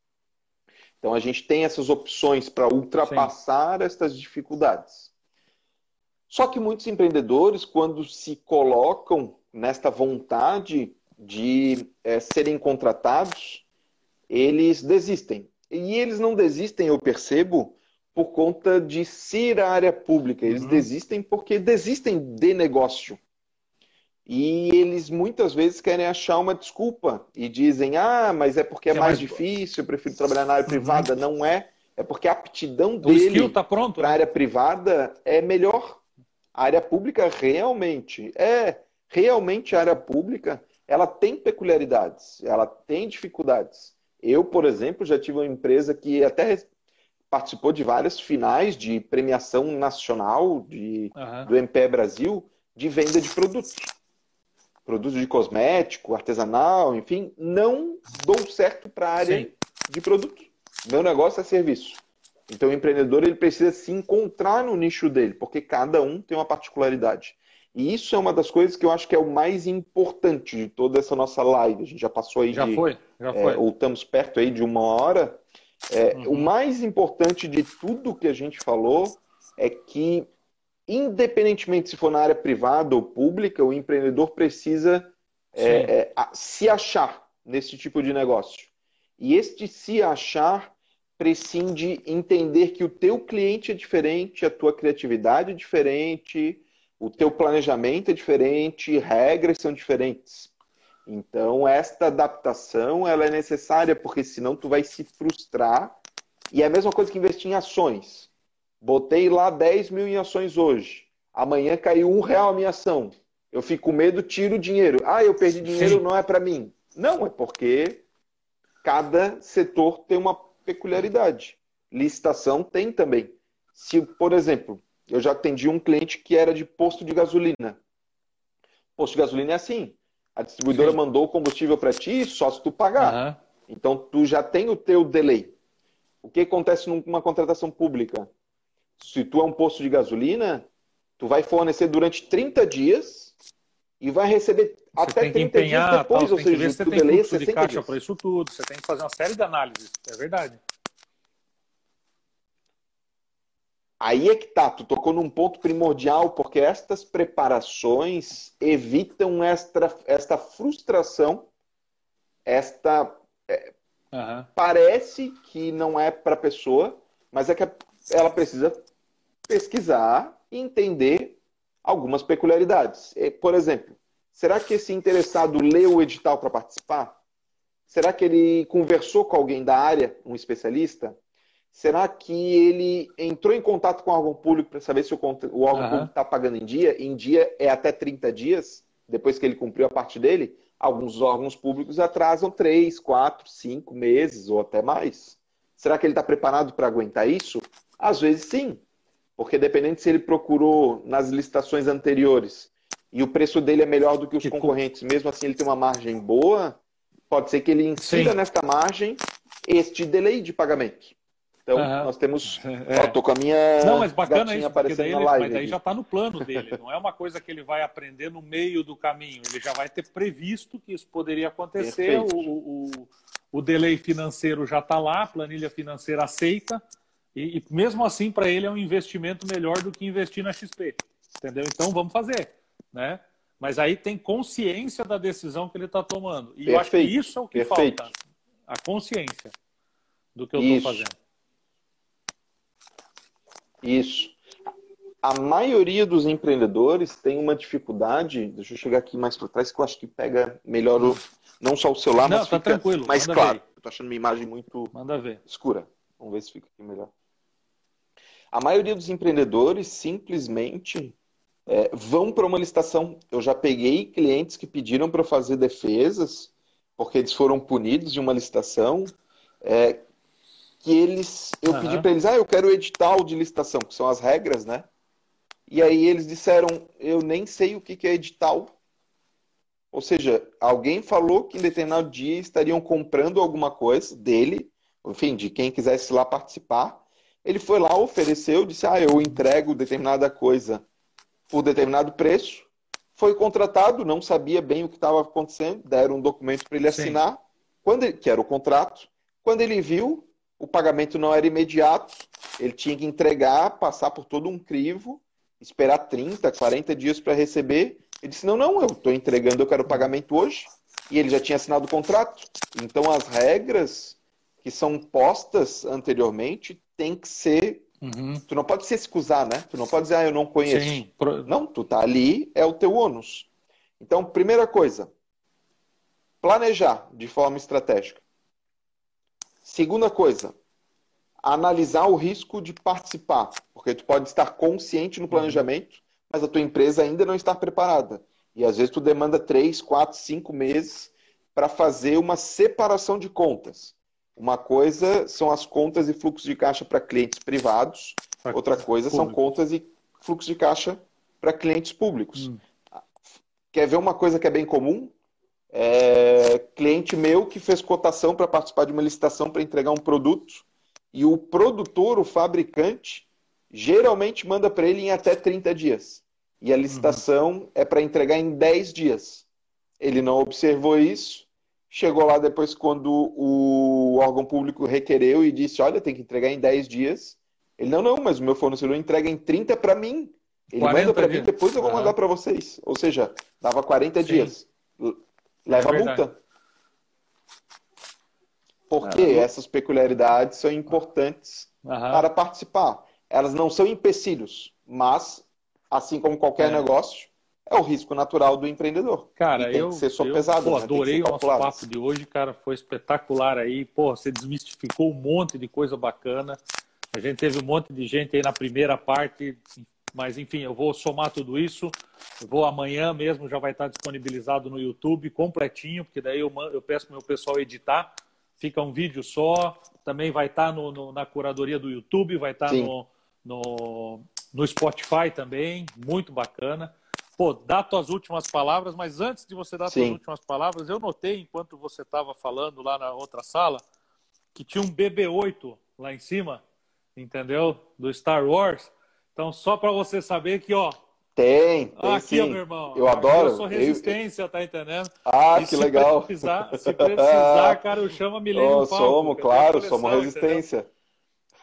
Então a gente tem essas opções para ultrapassar Sim. estas dificuldades. Só que muitos empreendedores, quando se colocam nesta vontade de é, serem contratados, eles desistem. E eles não desistem, eu percebo, por conta de ser a área pública. Eles uhum. desistem porque desistem de negócio. E eles muitas vezes querem achar uma desculpa e dizem: ah, mas é porque é, é mais, mais, difícil, eu prefiro trabalhar na área uhum. privada. Não é. É porque a aptidão o dele tá para a área privada é melhor. A área pública realmente é realmente a área pública ela tem peculiaridades, ela tem dificuldades. Eu, por exemplo, já tive uma empresa que até participou de várias finais de premiação nacional de, uhum. do MPE Brasil de venda de produtos. Produtos de cosmético, artesanal, enfim, não dou certo para a área Sim. de produtos. Meu negócio é serviço. Então o empreendedor ele precisa se encontrar no nicho dele, porque cada um tem uma particularidade. E isso é uma das coisas que eu acho que é o mais importante de toda essa nossa live. A gente já passou aí já de. Foi. É, ou estamos perto aí de uma hora. É, uhum. O mais importante de tudo que a gente falou é que, independentemente se for na área privada ou pública, o empreendedor precisa é, é, se achar nesse tipo de negócio. E este se achar prescinde entender que o teu cliente é diferente, a tua criatividade é diferente, o teu planejamento é diferente, regras são diferentes. Então, esta adaptação ela é necessária, porque senão tu vai se frustrar. E é a mesma coisa que investir em ações. Botei lá 10 mil em ações hoje. Amanhã caiu um real a minha ação. Eu fico com medo, tiro o dinheiro. Ah, eu perdi dinheiro, Sim. não é para mim. Não, é porque cada setor tem uma peculiaridade. Licitação tem também. Se, por exemplo, eu já atendi um cliente que era de posto de gasolina. Posto de gasolina é assim. A distribuidora Sim. mandou o combustível para ti só se tu pagar. Uhum. Então tu já tem o teu delay. O que acontece numa contratação pública? Se tu é um posto de gasolina, tu vai fornecer durante 30 dias e vai receber você até 30 empenhar, dias depois, tal, ou seja, você tem delay fluxo de caixa para isso tudo, você tem que fazer uma série de análises, é verdade. Aí é que tá, tu tocou num ponto primordial, porque estas preparações evitam esta, esta frustração, esta. É, uhum. Parece que não é para a pessoa, mas é que ela precisa pesquisar e entender algumas peculiaridades. Por exemplo, será que esse interessado leu o edital para participar? Será que ele conversou com alguém da área, um especialista? Será que ele entrou em contato com o órgão público para saber se o, o órgão uhum. público está pagando em dia? Em dia é até 30 dias, depois que ele cumpriu a parte dele. Alguns órgãos públicos atrasam 3, 4, 5 meses ou até mais. Será que ele está preparado para aguentar isso? Às vezes sim, porque dependendo se ele procurou nas licitações anteriores e o preço dele é melhor do que os concorrentes, mesmo assim ele tem uma margem boa, pode ser que ele insira sim. nesta margem este delay de pagamento. Então, uhum. nós temos. É. Ó, tô com a minha. Não, mas bacana isso, aparecendo daí ele, mas aí já está no plano dele. Não é uma coisa que ele vai aprender no meio do caminho. Ele já vai ter previsto que isso poderia acontecer. O, o, o delay financeiro já está lá, a planilha financeira aceita. E, e mesmo assim, para ele é um investimento melhor do que investir na XP. Entendeu? Então, vamos fazer. Né? Mas aí tem consciência da decisão que ele está tomando. E Perfeito. eu acho que isso é o que Perfeito. falta. A consciência do que eu estou fazendo. Isso. A maioria dos empreendedores tem uma dificuldade. Deixa eu chegar aqui mais para trás, que eu acho que pega melhor o, não só o celular, não, mas tá fica mais claro. Ver. Eu tô achando minha imagem muito escura. Vamos ver se fica aqui melhor. A maioria dos empreendedores simplesmente é, vão para uma licitação. Eu já peguei clientes que pediram para fazer defesas porque eles foram punidos de uma licitação. É, que eles. Eu uhum. pedi para eles, ah, eu quero o edital de licitação, que são as regras, né? E aí eles disseram, eu nem sei o que, que é edital. Ou seja, alguém falou que em determinado dia estariam comprando alguma coisa dele, enfim, de quem quisesse lá participar. Ele foi lá, ofereceu, disse, ah, eu entrego determinada coisa por determinado preço. Foi contratado, não sabia bem o que estava acontecendo, deram um documento para ele assinar, quando ele, que era o contrato. Quando ele viu, o pagamento não era imediato, ele tinha que entregar, passar por todo um crivo, esperar 30, 40 dias para receber. Ele disse: Não, não, eu estou entregando, eu quero o pagamento hoje. E ele já tinha assinado o contrato. Então, as regras que são postas anteriormente têm que ser. Uhum. Tu não pode se excusar, né? Tu não pode dizer, ah, eu não conheço. Sim. Não, tu tá ali, é o teu ônus. Então, primeira coisa, planejar de forma estratégica. Segunda coisa, analisar o risco de participar, porque tu pode estar consciente no planejamento, mas a tua empresa ainda não está preparada. E às vezes tu demanda três, quatro, cinco meses para fazer uma separação de contas. Uma coisa são as contas e fluxos de caixa para clientes privados, outra coisa são contas e fluxos de caixa para clientes públicos. Hum. Quer ver uma coisa que é bem comum? É, cliente meu que fez cotação para participar de uma licitação para entregar um produto e o produtor, o fabricante, geralmente manda para ele em até 30 dias. E a licitação uhum. é para entregar em 10 dias. Ele não observou isso, chegou lá depois quando o órgão público requereu e disse: Olha, tem que entregar em 10 dias. Ele: Não, não, mas o meu fornecedor entrega em 30 para mim. Ele manda para mim, depois eu vou mandar para vocês. Ou seja, dava 40 Sim. dias. Leva é multa. Porque é. essas peculiaridades são importantes uhum. para participar. Elas não são empecilhos, mas, assim como qualquer é. negócio, é o risco natural do empreendedor. Cara, tem eu, que ser sopesado. Eu, pô, né? adorei o nosso papo de hoje, cara. Foi espetacular aí. Pô, você desmistificou um monte de coisa bacana. A gente teve um monte de gente aí na primeira parte mas, enfim, eu vou somar tudo isso. Eu vou amanhã mesmo, já vai estar disponibilizado no YouTube completinho, porque daí eu, eu peço para o meu pessoal editar fica um vídeo só. Também vai estar no, no, na curadoria do YouTube, vai estar no, no, no Spotify também, muito bacana. Pô, dá tuas últimas palavras, mas antes de você dar Sim. tuas últimas palavras, eu notei enquanto você estava falando lá na outra sala que tinha um BB-8 lá em cima, entendeu? Do Star Wars. Então, só para você saber que, ó. Tem, tem aqui, sim. Ó, meu irmão. Eu adoro. Eu sou resistência, eu... tá entendendo? Ah, e que se legal. Precisar, se precisar, cara, eu chamo a Milênio oh, Somos, claro, somos resistência.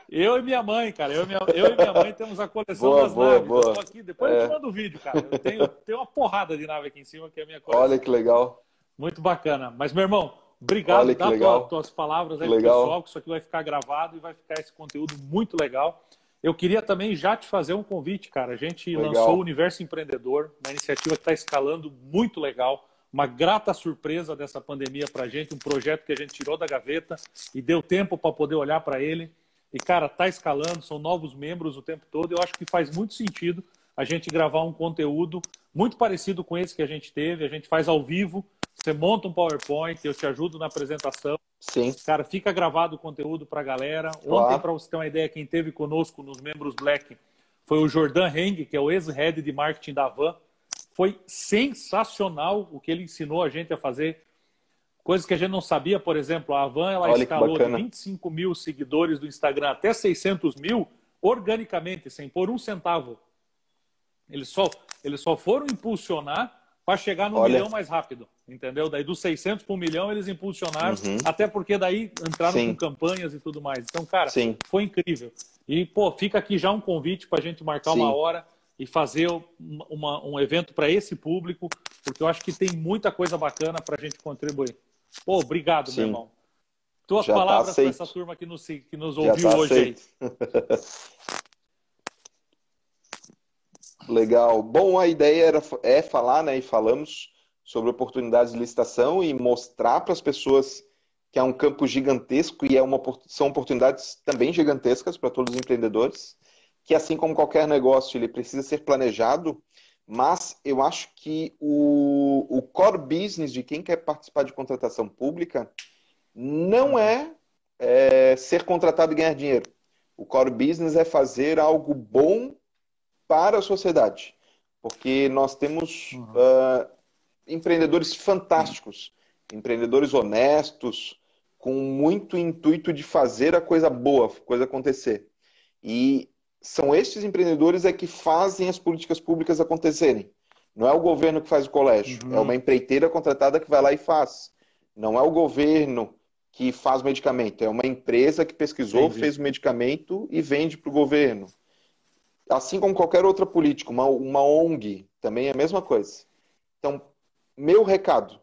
Entendeu? Eu e minha mãe, cara. Eu e minha, eu e minha mãe temos a coleção boa, das boa, naves. Boa. Eu aqui. Depois é. eu te mando o vídeo, cara. Eu tenho, tenho uma porrada de nave aqui em cima, que é a minha coleção. Olha que legal. Muito bacana. Mas, meu irmão, obrigado. Olha que Dá legal. Tua, tuas palavras aí que legal. pessoal, que isso aqui vai ficar gravado e vai ficar esse conteúdo muito legal. Eu queria também já te fazer um convite, cara. A gente legal. lançou o Universo Empreendedor, uma iniciativa que está escalando muito legal. Uma grata surpresa dessa pandemia para a gente, um projeto que a gente tirou da gaveta e deu tempo para poder olhar para ele e, cara, tá escalando, são novos membros o tempo todo. Eu acho que faz muito sentido a gente gravar um conteúdo muito parecido com esse que a gente teve. A gente faz ao vivo, você monta um PowerPoint, eu te ajudo na apresentação. Sim. Cara, fica gravado o conteúdo para a galera. Claro. Ontem, para você ter uma ideia, quem teve conosco nos membros Black foi o Jordan Heng, que é o ex-head de marketing da Van. Foi sensacional o que ele ensinou a gente a fazer Coisas que a gente não sabia, por exemplo, a Avan ela Olha escalou de 25 mil seguidores do Instagram até 600 mil organicamente, sem pôr um centavo. Eles só, eles só foram impulsionar para chegar no Olha. milhão mais rápido, entendeu? Daí dos 600 para um milhão eles impulsionaram, uhum. até porque daí entraram Sim. com campanhas e tudo mais. Então, cara, Sim. foi incrível. E, pô, fica aqui já um convite para a gente marcar Sim. uma hora e fazer uma, um evento para esse público, porque eu acho que tem muita coisa bacana para a gente contribuir. Pô, obrigado, meu irmão. Tuas Já tá palavras tá para essa turma que nos, que nos ouviu tá hoje aí. Legal. Bom, a ideia era, é falar, né, e falamos sobre oportunidades de licitação e mostrar para as pessoas que é um campo gigantesco e é uma, são oportunidades também gigantescas para todos os empreendedores, que assim como qualquer negócio, ele precisa ser planejado mas eu acho que o, o core business de quem quer participar de contratação pública não é, é ser contratado e ganhar dinheiro. O core business é fazer algo bom para a sociedade. Porque nós temos uhum. uh, empreendedores fantásticos, empreendedores honestos, com muito intuito de fazer a coisa boa, a coisa acontecer. E são estes empreendedores é que fazem as políticas públicas acontecerem. Não é o governo que faz o colégio, uhum. é uma empreiteira contratada que vai lá e faz. Não é o governo que faz o medicamento, é uma empresa que pesquisou, Entendi. fez o medicamento e vende para o governo. Assim como qualquer outra política, uma, uma ONG também é a mesma coisa. Então, meu recado: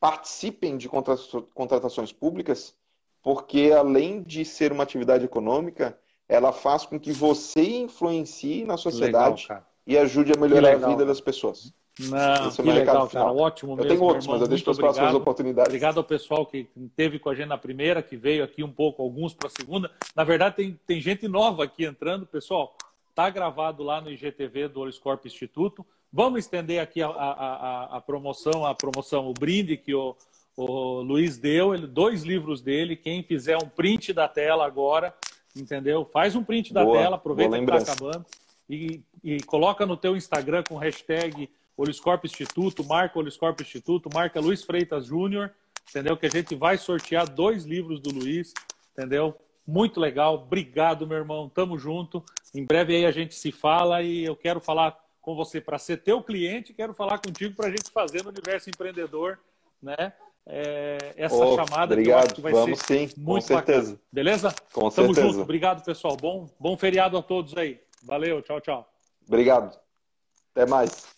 participem de contratações públicas, porque além de ser uma atividade econômica, ela faz com que você influencie na sociedade legal, e ajude a melhorar a vida das pessoas. Não, Esse é que legal, cara. Ótimo mesmo. Eu tenho outros, mas eu deixo para as próximas oportunidades. Obrigado ao pessoal que teve com a gente na primeira, que veio aqui um pouco, alguns para a segunda. Na verdade, tem, tem gente nova aqui entrando. Pessoal, tá gravado lá no IGTV do Oliscorp Instituto. Vamos estender aqui a, a, a, promoção, a promoção, o brinde que o, o Luiz deu, ele, dois livros dele. Quem fizer um print da tela agora entendeu? Faz um print da boa, tela, aproveita que está acabando e, e coloca no teu Instagram com hashtag Oliscorp Instituto, marca Oliscorp Instituto, marca Luiz Freitas Júnior, entendeu? Que a gente vai sortear dois livros do Luiz, entendeu? Muito legal, obrigado, meu irmão, tamo junto. Em breve aí a gente se fala e eu quero falar com você para ser teu cliente, quero falar contigo para a gente fazer no universo empreendedor, né? é, essa oh, chamada obrigado. que eu acho que vai Vamos, ser sim, muito com certeza. Bacana. Beleza? Com Tamo certeza. junto. Obrigado, pessoal. Bom, bom feriado a todos aí. Valeu, tchau, tchau. Obrigado. Até mais.